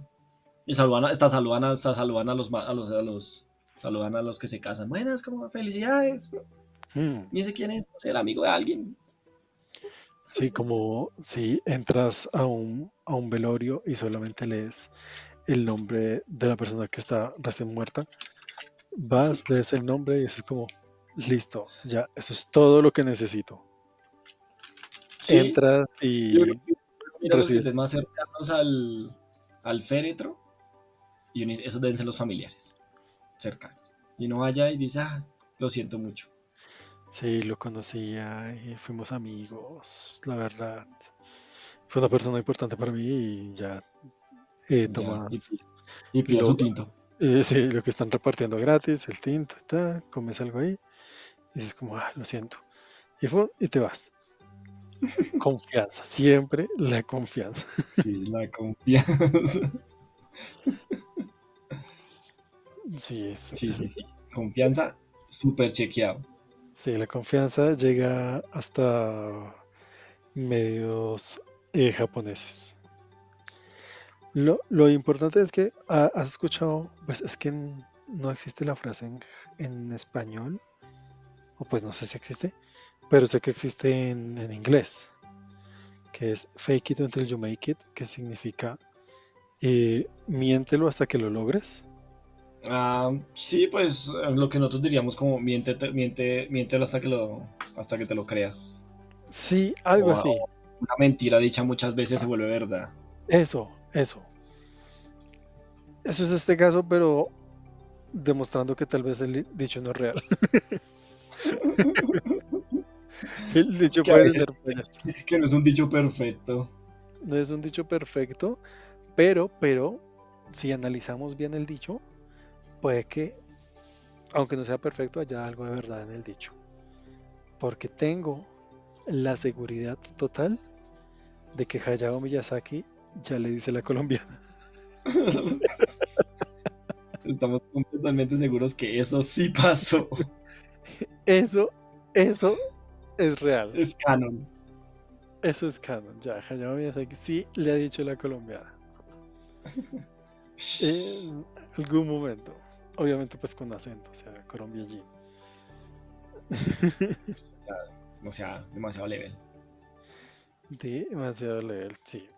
Y saludan, a- hasta saludan, hasta saludan a los, a los, a los, saludan a los que se casan. Buenas, como felicidades. Mm, Ni sé quién es, no sé, el amigo de alguien. Sí, como si entras a un, a un velorio y solamente lees el nombre de la persona que está recién muerta, vas, lees el nombre y es como, listo, ya, eso es todo lo que necesito. Sí, Entras y yo mira los que más cercanos al, al féretro y esos deben ser los familiares cercanos. Y uno vaya y dice, ah, lo siento mucho. Sí, lo conocía y fuimos amigos, la verdad. Fue una persona importante para mí y ya eh, Y pide Lo- su tinto. Eh, sí, lo que están repartiendo gratis, el tinto, y tal, comes algo ahí, y dices como, ah, lo siento. Y, fu- y te vas. Confianza, siempre la confianza. Sí, la confianza. Sí, Sí, es- sí, sí. Confianza, súper chequeado. Sí, la confianza llega hasta medios eh, japoneses. Lo, importante es que ah, has escuchado, pues es que no existe la frase en, español, o pues no sé si existe, pero sé que existe en, en inglés, que es fake it until you make it, que significa eh, miéntelo hasta que lo logres. Ah, sí, pues eh, lo que nosotros diríamos como miente, miente, miéntelo hasta que lo, hasta que te lo creas. Sí, algo O- así. Una mentira dicha muchas veces se vuelve verdad. Eso, eso. Eso es este caso, pero demostrando que tal vez el dicho no es real. el dicho Que puede veces- ser. Que no es un dicho perfecto. No es un dicho perfecto, pero, pero, si analizamos bien el dicho, puede que, aunque no sea perfecto, haya algo de verdad en el dicho. Porque tengo la seguridad total de que Hayao Miyazaki ya le dice a la colombiana. Estamos completamente seguros que eso sí pasó. Eso, eso es real. Es canon. Eso es canon. Ya, Hayao Miyazaki sí le ha dicho la colombiana. En algún momento. Obviamente pues con acento, o sea, Colombia allí. O sea, o sea, demasiado level. Demasiado level, sí.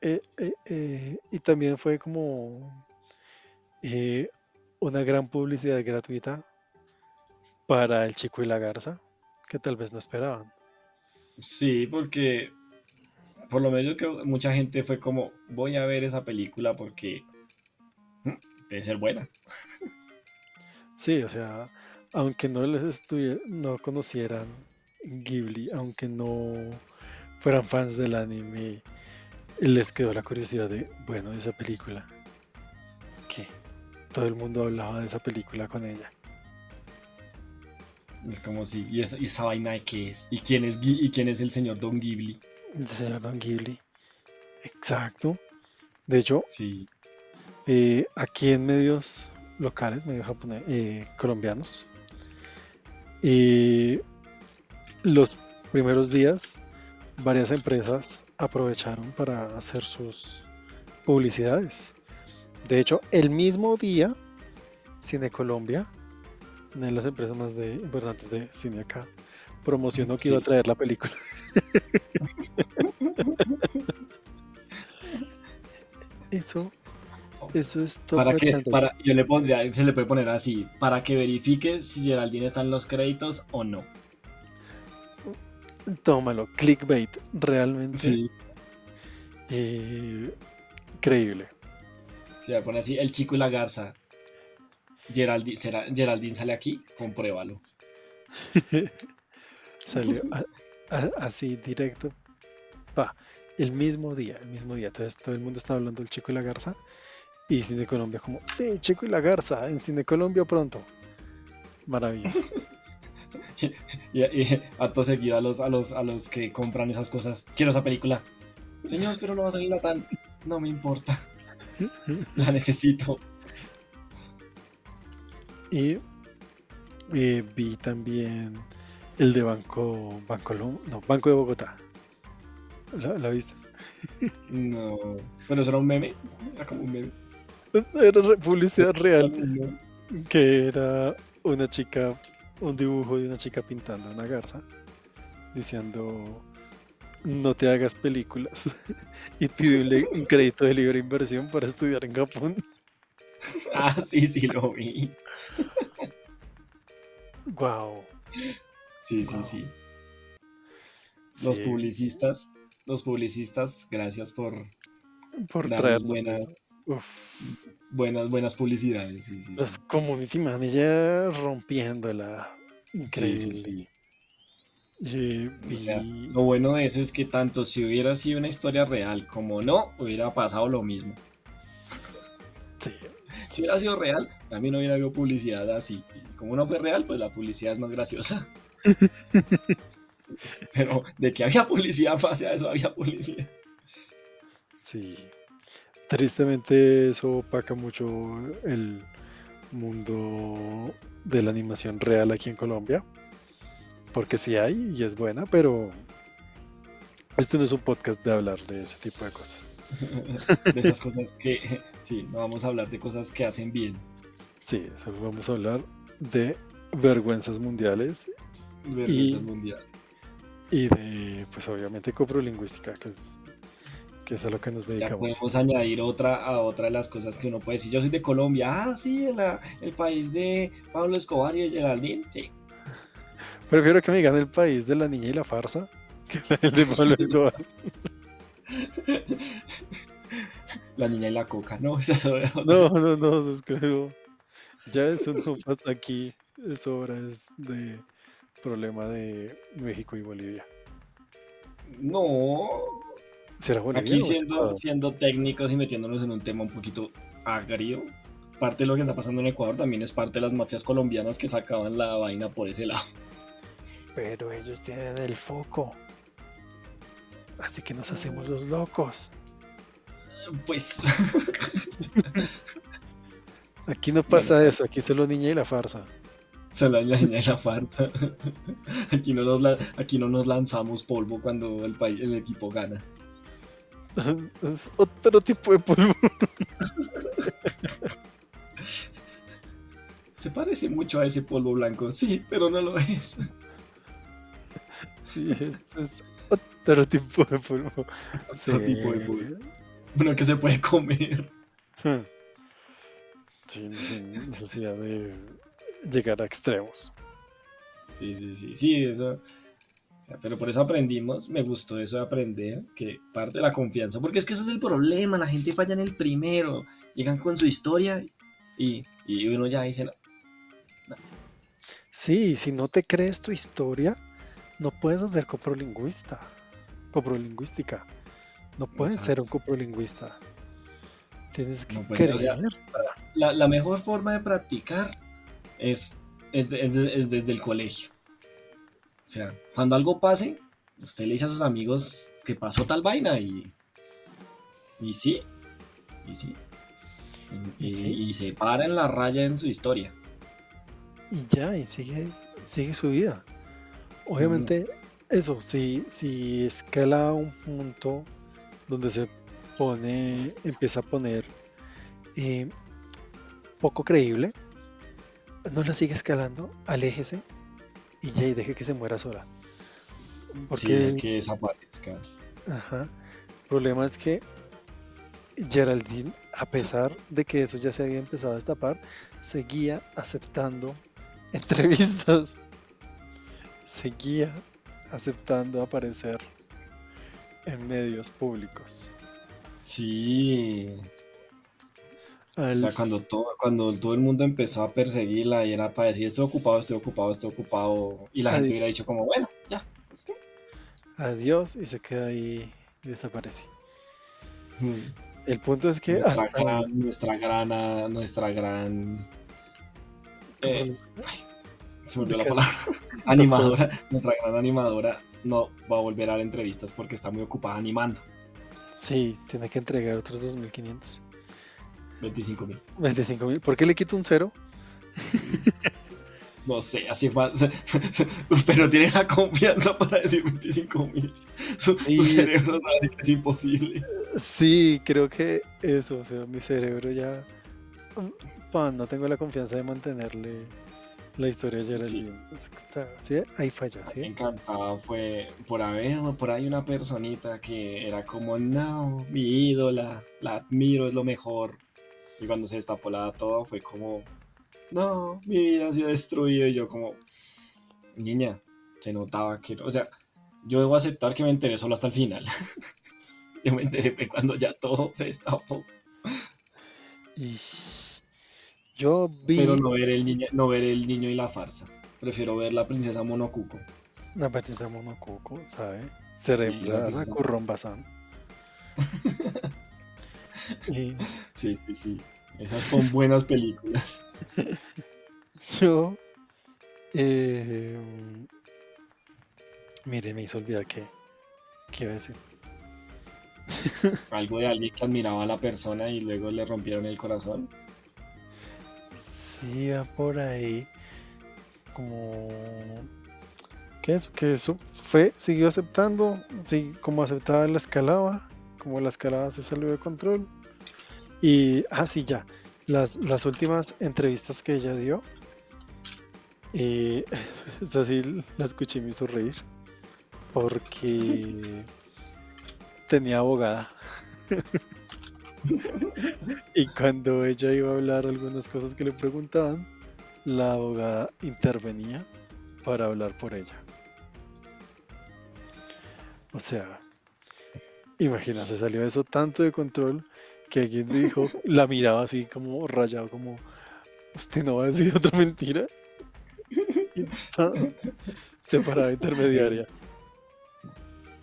Eh, eh, eh, y también fue como una gran publicidad gratuita para el chico y la garza, que tal vez no esperaban. Sí, porque por lo menos que mucha gente fue como, voy a ver esa película porque debe ser buena. Sí, o sea, aunque no les estuviera, no conocieran Ghibli, aunque no fueran fans del anime, les quedó la curiosidad de, bueno, esa película. ¿Qué? Todo el mundo hablaba de esa película con ella. Es como si, ¿y, y esa vaina de qué es? ¿Y quién es, y quién es el señor Don Ghibli? El señor Don Ghibli. Exacto. De hecho, Sí, eh, aquí en medios locales, medios japoneses, eh, colombianos, eh, los primeros días, varias empresas aprovecharon para hacer sus publicidades. De hecho, el mismo día, Cine Colombia, una de las empresas más de- importantes de cine acá, promocionó que iba a traer la película. Eso Eso es todo Para que, para, yo le pondría, se le puede poner así, para que verifique si Geraldine está en los créditos o no. Tómalo, clickbait, realmente Sí. eh, creíble. Se va a poner así, el chico y la garza. Geraldine, ¿será, Geraldine sale aquí, compruébalo. Salió a- a- así directo. Pa, el mismo día, el mismo día. Entonces todo el mundo estaba hablando del Chico y la Garza. Y Cine Colombia como, sí, Chico y la Garza, en Cine Colombia pronto. Maravilla. Y, y acto seguido a los, a, los, a los que compran esas cosas. Quiero esa película. Señor, pero no va a salir la tan. No me importa. La necesito. Y eh, vi también el de Banco, Banco, no, Banco de Bogotá. ¿La, la viste? No. Pero eso era un meme. Era como un meme. Era publicidad real. Que era una chica, un dibujo de una chica pintando una garza, diciendo no te hagas películas y pide un, crédito de libre inversión para estudiar en Japón. Ah, sí, sí, lo vi. Wow. Sí, sí, Wow. sí. Los publicistas. Los publicistas, gracias por por traer buenas, buenas, buenas publicidades. Sí, sí, sí. los community managers rompiéndola. Sí, Increíble. sí, sí. O sea, lo bueno de eso es que tanto si hubiera sido una historia real como no, hubiera pasado lo mismo. sí, Si hubiera sido real, también hubiera habido publicidad así. Y como no fue real, pues la publicidad es más graciosa. Pero de que había publicidad, pase a eso había publicidad. Sí. Tristemente eso opaca mucho el mundo de la animación real aquí en Colombia. Porque sí hay y es buena, pero este no es un podcast de hablar de ese tipo de cosas. De esas cosas que, sí, no vamos a hablar de cosas que hacen bien. Sí, solo vamos a hablar de vergüenzas mundiales Vergüenzas mundiales. y de, pues obviamente, coprolingüística, que es, que es a lo que nos Ya dedicamos. podemos añadir otra a otra de las cosas que uno puede decir. Yo soy de Colombia. Ah, sí, el, el país de Pablo Escobar y de Geraldine. Sí. Prefiero que me digan el país de la niña y la farsa que el de Pablo Escobar. La niña y la coca, ¿no? No, no, no, creo. Ya eso no pasa aquí. Eso ahora es de problema de México y Bolivia. No. ¿Será Bolivia Aquí o siendo, siendo técnicos y metiéndonos en un tema un poquito agrio. Parte de lo que está pasando en Ecuador también es parte de las mafias colombianas que sacaban la vaina por ese lado. Pero ellos tienen el foco. Así que nos hacemos los locos. Pues Aquí no pasa Bueno. eso, aquí solo niña y la farsa. se la niña y la farsa. Aquí no, nos la- aquí no nos lanzamos polvo cuando el, país, el equipo gana. Es otro tipo de polvo. Se parece mucho a ese polvo blanco, sí, pero no lo es. Sí, esto es otro tipo de polvo. Otro tipo de polvo. Uno que se puede comer. Sin, sin necesidad de llegar a extremos. Sí, sí, sí, sí, eso. Sea, pero por eso aprendimos, me gustó eso de aprender, que parte de la confianza, porque es que ese es el problema, la gente falla en el primero, llegan con su historia y, y uno ya dice, no, Sí, si no te crees tu historia, no puedes hacer coprolingüista. Coprolingüística. No puedes ser un coprolingüista. Tienes que No, pues, creer. la, la mejor forma de practicar es, es, de- es de- es desde el colegio. O sea, cuando algo pase, usted le dice a sus amigos que pasó tal vaina y, y sí, y sí. Y, ¿Y y- sí? y se para en la raya en su historia. y ya, y sigue, sigue su vida. Obviamente, eso, si, si escala a un punto donde se pone, empieza a poner eh, poco creíble, no la sigue escalando, aléjese y ya, y deje que se muera sola. Sí, Porque de que desaparezca. Ajá. El problema es que Geraldine a pesar de que eso ya se había empezado a destapar, seguía aceptando entrevistas. Seguía aceptando aparecer en medios públicos. Sí. O sea, cuando todo, cuando todo el mundo empezó a perseguirla y era para decir estoy ocupado, estoy ocupado, estoy ocupado, y la gente hubiera dicho como, bueno, ya. Pues, Adiós y se queda ahí y desaparece. Hmm. El punto es que Nuestra hasta gran, nuestra gran, nuestra gran, eh, se me olvidó la palabra, animadora, nuestra gran animadora no va a volver a dar entrevistas porque está muy ocupada animando. sí, tiene que entregar otros 2.500. 25 mil. 25.000. ¿Por qué le quito un cero? No sé, así más. Usted no tiene la confianza para decir 25 mil. Su, cerebro sabe que es imposible. Sí, creo que eso, o sea, mi cerebro ya... mm, Pan, no tengo la confianza de mantenerle la historia de Geraldine. ¿Sí? Ahí falla, Me ¿sí? encantaba fue por haber por ahí una personita que era como, no, mi ídola, la admiro, es lo mejor. Y cuando se destapó la todo fue como, no, mi vida ha sido destruida. Y yo como, niña, se notaba que, no- o sea, yo debo aceptar que me enteré solo hasta el final. yo me enteré fue cuando ya todo se destapó. Y yo vi Pero no ver el niño, no ver el niño y la farsa. Prefiero ver la princesa Monocuco. la princesa Monococo, ¿sabe? la Cerebral, princesa- Currón Bazán. Sí, sí, sí. Esas son buenas películas. yo... eh, mire, me hizo olvidar que... ¿Qué iba a decir? Algo de alguien que admiraba a la persona y luego le rompieron el corazón. Sí, va por ahí. Como. ¿Qué es? Que eso fue, siguió aceptando. Sí, como aceptaba la escalaba. Como la escalaba se salió de control. Y. Ah, ya. Las, las últimas entrevistas que ella dio. Eh, esa sí la escuché y me hizo reír. Porque. Tenía abogada. Y cuando ella iba a hablar algunas cosas que le preguntaban, la abogada intervenía para hablar por ella. O sea, imagínate, salió eso tanto de control que alguien dijo, la miraba así como rayado, como, ¿usted no va a decir otra mentira? Y se paraba intermediaria.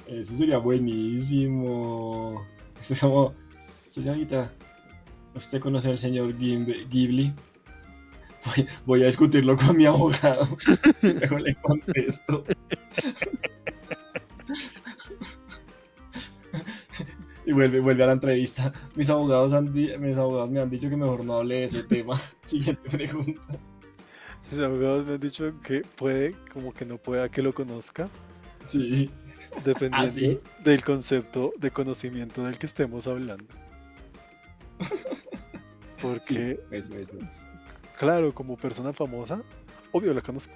Eso sería buenísimo. Es como, señorita, ¿usted conoce al señor Ghibli? Voy, voy a discutirlo con mi abogado. Luego le contesto. Y vuelve, vuelve a la entrevista. Mis abogados, han mis abogados me han dicho que mejor no hable de ese tema. Siguiente pregunta. Los abogados me han dicho que puede, como que no pueda que lo conozca, Sí. dependiendo ¿Ah, sí? del concepto de conocimiento del que estemos hablando. Porque, Eso, eso. claro, como persona famosa, obvio la conozco.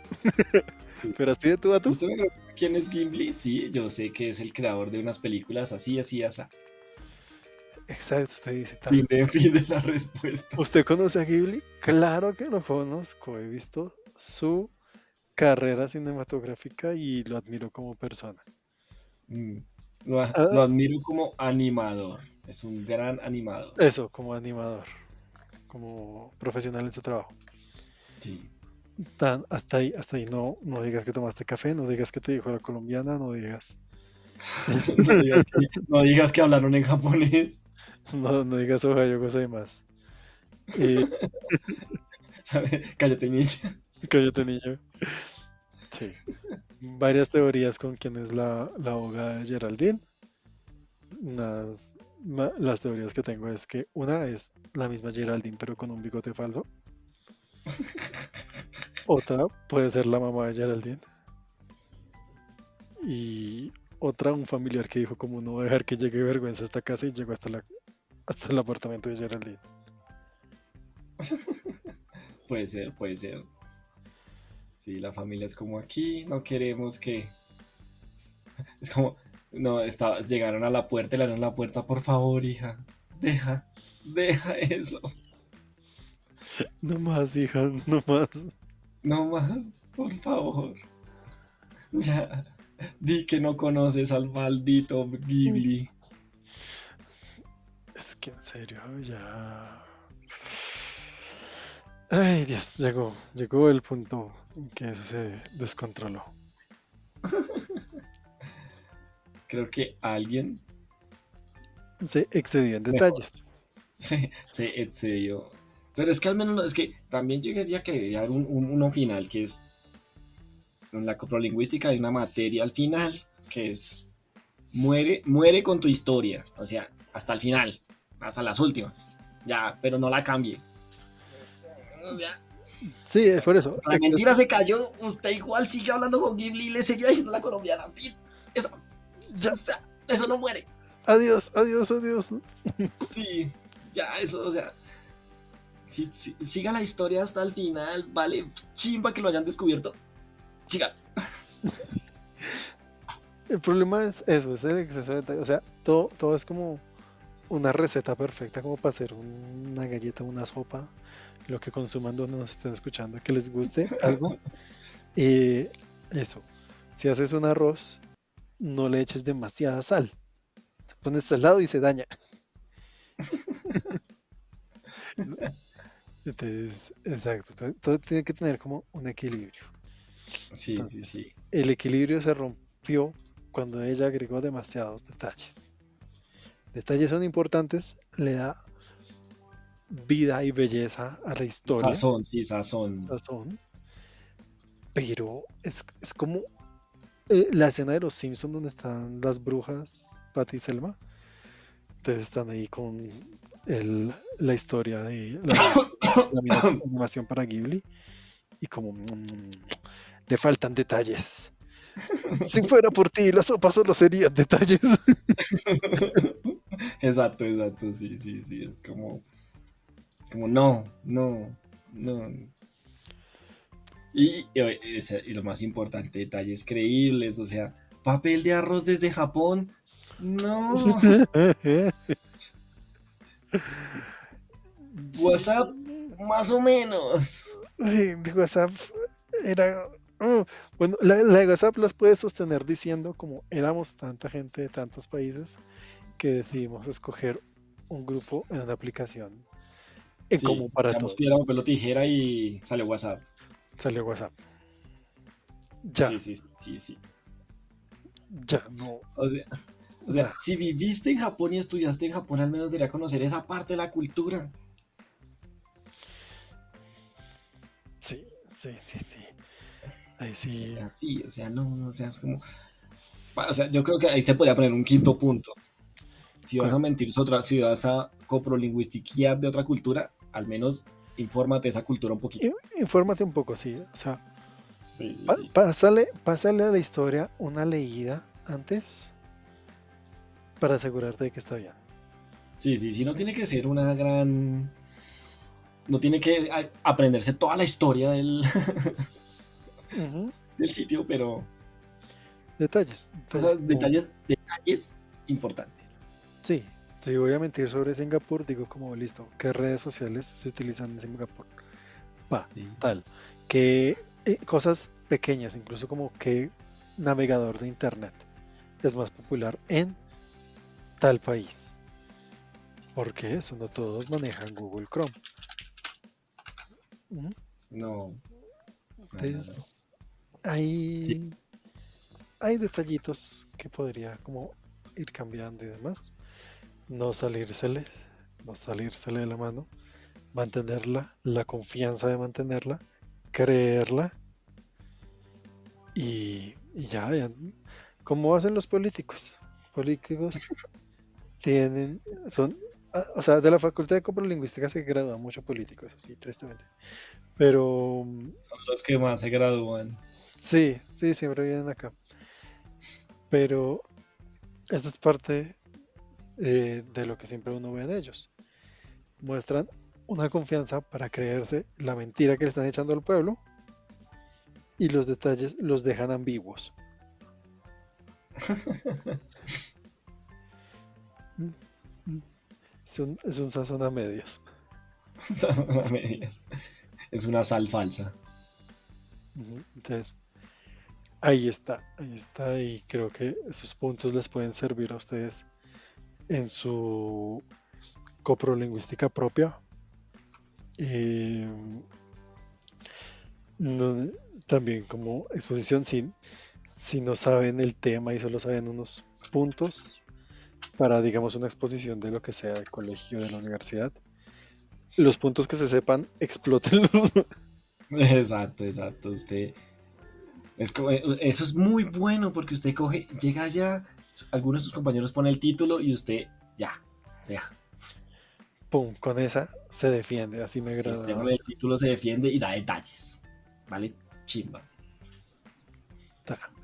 Sí. Pero así de tú a tú, ¿Usted me pregunta quién es Gimli? Sí, yo sé que es el creador de unas películas así, así, así. Exacto, usted dice, "Ta- Fin de, fin de la respuesta. ¿usted conoce a Ghibli? Claro que lo conozco, he visto su carrera cinematográfica y lo admiro como persona. Mm. Lo, Ah. lo admiro como animador. Es un gran animador. Eso, como animador, como profesional en su trabajo. Sí. Tan- hasta ahí, hasta ahí, no, no digas que tomaste café, no digas que te dijo la colombiana, no digas, no, digas que, no digas que hablaron en japonés. no, no digas Ohio más. Y ¿sabe? Cállate, niña. cállate niño. Sí. Varias teorías con quién es la, la abogada de Geraldine. Ma- las teorías que tengo es que una es la misma Geraldine pero con un bigote falso. Otra puede ser la mamá de Geraldine. Y otra, un familiar que dijo como no voy a dejar que llegue vergüenza a esta casa y llegó hasta la hasta el apartamento de Geraldine. Puede ser, puede ser. Sí, la familia es como aquí, no queremos que. Es como, no, está, llegaron a la puerta y le abrieron la puerta, por favor, hija. deja, deja eso. No más, hija, no más. No más, por favor. Ya, di que no conoces al maldito Ghibli. Que en serio, ya. Ay, Dios, llegó, llegó el punto en que eso se descontroló. Creo que alguien Se excedió en detalles. se, se excedió. Pero es que al menos, no- es que también llegaría que debería haber un, un- uno final, que es, en la coprolingüística hay una materia al final, que es, muere, muere con tu historia, o sea, hasta el final, hasta las últimas, ya, pero no la cambie. Sí, es por eso. la mentira se cayó, usted igual sigue hablando con Ghibli y le seguía diciendo la colombiana, eso, Ya. o sea, eso no muere. Adiós, adiós, adiós. Sí, ya eso, o sea. si- si- siga la historia hasta el final, vale, chimba que lo hayan descubierto. Siga. El problema es eso, es el exceso de detalle. O sea, todo, todo es como una receta perfecta como para hacer una galleta, una sopa, lo que consuman donde nos estén escuchando, que les guste algo. Y eso, si haces un arroz, no le eches demasiada sal. Se pone salado y se daña. Entonces, exacto, todo, todo tiene que tener como un equilibrio. Sí, Entonces, sí, sí. El equilibrio se rompió cuando ella agregó demasiados detalles. Detalles son importantes, le da vida y belleza a la historia, Sazón, sí, sazón. sazón, pero es, es como eh, la escena de los Simpsons donde están las brujas, Patty y Selma. Entonces están ahí con el- la historia de la, la anima- animación para Ghibli y como mm, le faltan detalles. Si fuera por ti, la sopa solo serían detalles. exacto, exacto, sí, sí, sí. Es como. Como no, no, no. Y, y lo más importante, detalles creíbles, o sea, papel de arroz desde Japón. No. WhatsApp, más o menos. Ay, de WhatsApp era. mm, Bueno, la, la de WhatsApp las puedes sostener diciendo como éramos tanta gente de tantos países que decidimos escoger un grupo en una aplicación en Sí, común para todos. piedra, papel o tijera y sale WhatsApp. Salió WhatsApp. Ya, Sí, sí, sí, sí, ya, no. O sea, o sea, si viviste en Japón y estudiaste en Japón, al menos debería conocer esa parte de la cultura. Sí, sí, sí, sí. Ahí O sí. sea, sí, o sea, no, no, o sea, es como... O sea, yo creo que ahí te podría poner un quinto punto. Si vas a mentir sobre otra, si vas a coprolingüistiquear de otra cultura, al menos infórmate de esa cultura un poquito. In- Infórmate un poco, sí. O sea, Sí, sí, pásale, pásale a la historia una leída antes para asegurarte de que está bien. Sí, sí, sí, no tiene que ser una gran... No tiene que aprenderse toda la historia del, del sitio, pero Detalles. detalles, detalles importantes. Sí, si voy a mentir sobre Singapur, digo como listo, ¿qué redes sociales se utilizan en Singapur? Pa, Sí. tal. ¿Qué eh, cosas pequeñas, incluso como qué navegador de internet es más popular en tal país? Porque eso no todos manejan Google Chrome. Ujú. No. Entonces, hay, Sí. hay detallitos que podría como ir cambiando y demás. No salírsele, no salírsele de la mano, mantenerla, la confianza de mantenerla, creerla y, y ya, ya, como hacen los políticos. Políticos tienen, son, ah, o sea, de la Facultad de Coprolingüística se gradúan muchos políticos, eso sí, tristemente. Pero Son los que más se gradúan. Sí, sí, siempre vienen acá. Pero esta es parte eh, de lo que siempre uno ve en ellos. Muestran una confianza para creerse la mentira que le están echando al pueblo y los detalles los dejan ambiguos. Es un, es un sazón a medias. Sazón a medias. Es una sal falsa. Entonces, ahí está, ahí está, y creo que esos puntos les pueden servir a ustedes en su coprolingüística propia. Y no- también como exposición, si, si no saben el tema y solo saben unos puntos para, digamos, una exposición de lo que sea, del colegio, de la universidad, los puntos que se sepan, explótenlos. Exacto, exacto. Usted. Es como- eso es muy bueno porque usted coge, llega allá, algunos de sus compañeros ponen el título y usted ya, ya. Pum, con esa se defiende, así me Usted agrada. con el título se defiende y da detalles. ¿Vale? Chimba.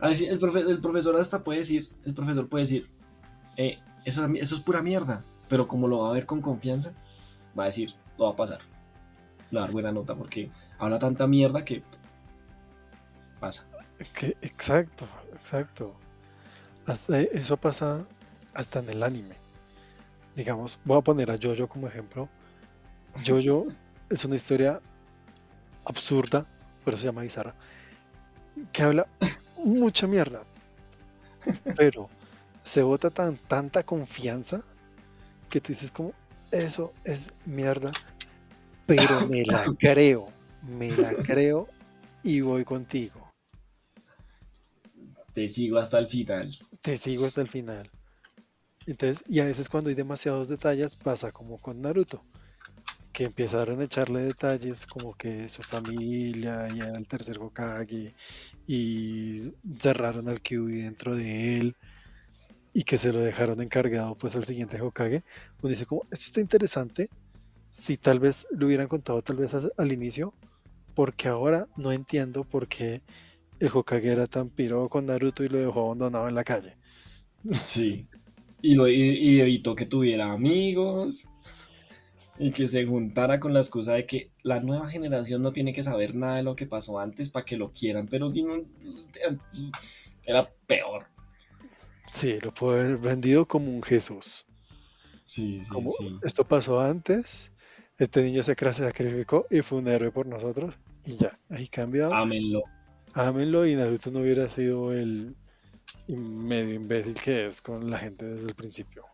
El, profe- el profesor hasta puede decir, el profesor puede decir, eh, eso, eso es pura mierda, pero como lo va a ver con confianza, va a decir, lo va a pasar. Le va a dar buena nota porque habla tanta mierda que pasa. Que- exacto, exacto. Hasta eso pasa hasta en el anime. Digamos, voy a poner a Jojo como ejemplo. Jojo es una historia absurda, pero se llama bizarra, que habla mucha mierda, pero se bota tan tanta confianza que tú dices como eso es mierda, pero me la creo, me la creo y voy contigo. Te sigo hasta el final. te sigo hasta el final. Entonces, y a veces cuando hay demasiados detalles pasa como con Naruto, que empezaron a echarle detalles como que su familia y era el tercer Hokage y cerraron al Kyuubi dentro de él y que se lo dejaron encargado pues al siguiente Hokage. Uno dice como, esto está interesante, si tal vez lo hubieran contado tal vez al inicio, porque ahora no entiendo por qué el Hokage era tan piro con Naruto y lo dejó abandonado en la calle. Sí. Y, lo, y, y evitó que tuviera amigos y que se juntara con la excusa de que la nueva generación no tiene que saber nada de lo que pasó antes para que lo quieran, pero si no, era peor. Sí, lo puede haber vendido como un Jesús. Sí, sí, Como sí. esto pasó antes, este niño se sacrificó y fue un héroe por nosotros y ya, ahí cambiado. Ámenlo. Ámenlo y Naruto no hubiera sido el medio imbécil que es con la gente desde el principio.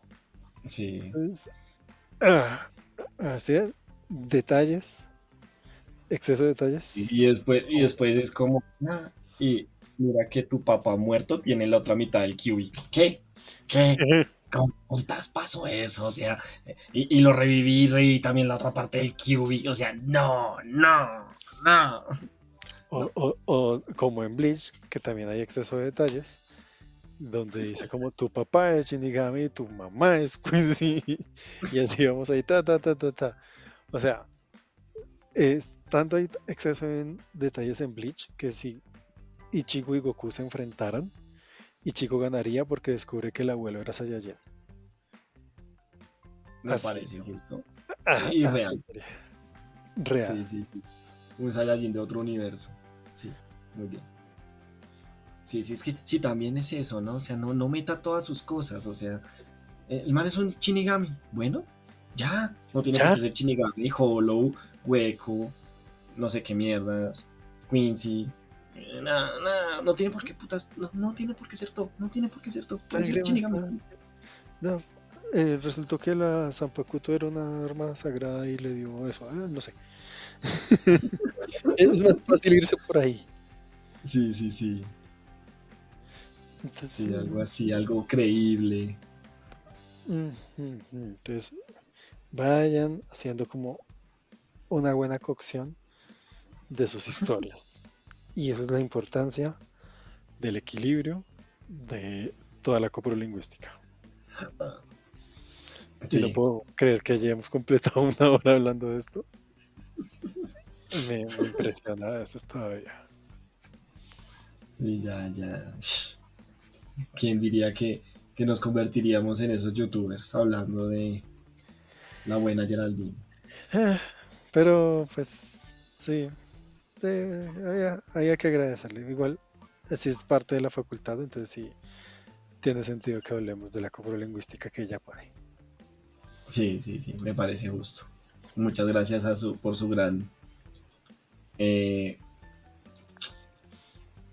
Sí. Entonces, ah, así es, detalles, exceso de detalles. Y después, y después es como, ah, y mira que tu papá muerto tiene la otra mitad del QB. ¿Qué? ¿Qué? ¿Cómo pasó eso? O sea, y, y lo reviví, reviví también la otra parte del QB. O sea, no, no, no. O, o- o como en Bleach, que también hay exceso de detalles, donde dice como tu papá es Shinigami, tu mamá es Quincy, y así vamos ahí, ta, ta, ta, ta, ta. O sea, es tanto hay exceso en detalles en Bleach que si Ichigo y Goku se enfrentaran, Ichigo ganaría porque descubre que el abuelo era Saiyajin. Me Así. parece justo. Ah, Y real. Real. Sí, sí, sí. Un Saiyajin de otro universo. Sí, muy bien. Sí, sí, es que sí, también es eso, ¿no? O sea, no, no meta todas sus cosas. O sea, eh, el man es un Shinigami. Bueno, ya. No tiene Ya. qué ser Shinigami, Hollow, Hueco, no sé qué mierdas, Quincy. Eh, Nada, nada, no tiene por qué putas, no, no tiene por qué ser top, no tiene por qué ser top. Puede ser masculina. No, eh, resultó que la Zanpakuto era una arma sagrada y le dio eso. ah, no sé. es más fácil irse por ahí. Sí, sí, sí. Entonces, Sí, algo así, algo creíble. entonces, vayan haciendo como una buena cocción de sus historias. Y eso es la importancia del equilibrio de toda la coprolingüística. No Sí. puedo creer que hayamos completado una hora hablando de esto. Me, me impresiona eso todavía. Sí, ya, ya. ¿Quién diría que, que nos convertiríamos en esos youtubers hablando de la buena Geraldine? Eh, Pero pues sí, sí, había, había que agradecerle. Igual, así es parte de la facultad, entonces sí tiene sentido que hablemos de la coprolingüística que ella pone. Sí, sí, sí, me parece justo. Muchas gracias a su, por su gran... Eh,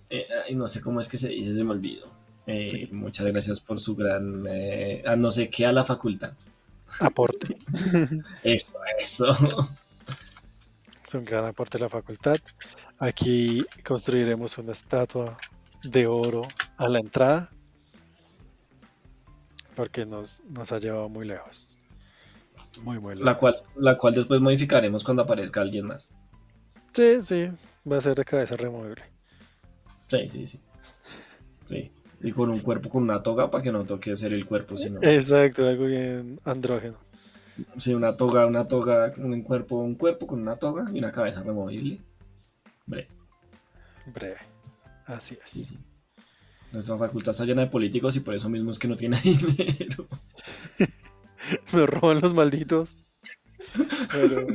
eh, no sé cómo es que se dice, se me olvidó. Eh, muchas gracias por su gran... a no sé qué a la facultad. Aporte. eso, eso. Es un gran aporte a la facultad. Aquí construiremos una estatua de oro a la entrada porque nos, nos ha llevado muy lejos. Muy, lejos. La cual, la cual después modificaremos cuando aparezca alguien más. Sí, sí, va a ser de cabeza removible. Sí, sí, sí. Sí. Y con un cuerpo con una toga para que no toque ser el cuerpo, sino. Exacto, algo bien andrógeno. Sí, una toga, una toga, un cuerpo, un cuerpo con una toga y una cabeza removible. Breve. Breve. Así es. Sí, sí. Nuestra facultad está llena de políticos y por eso mismo es que no tiene dinero. Me roban los malditos. Pero,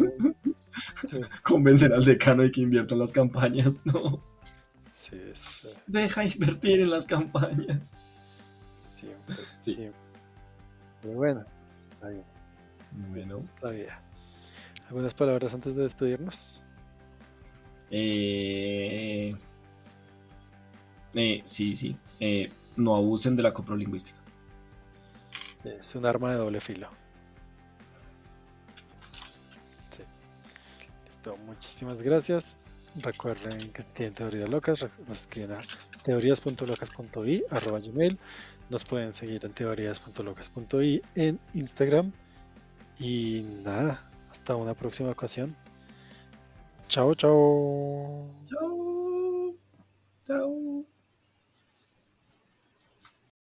Convencer al decano de que invierta en las campañas, no. Sí, sí. Deja invertir en las campañas. Siempre, sí. siempre. Pero bueno, está bien. Bueno. Está bien. ¿Algunas palabras antes de despedirnos? Eh... Eh, sí, sí. Eh, no abusen de la coprolingüística. Es un arma de doble filo. Sí. Muchísimas gracias. Recuerden que si tienen teorías locas, nos escriben a teorías.locas.i arroba gmail. Nos pueden seguir en teorías.locas.i en Instagram. Y nada, hasta una próxima ocasión. Chao, chao. Chao. Chao.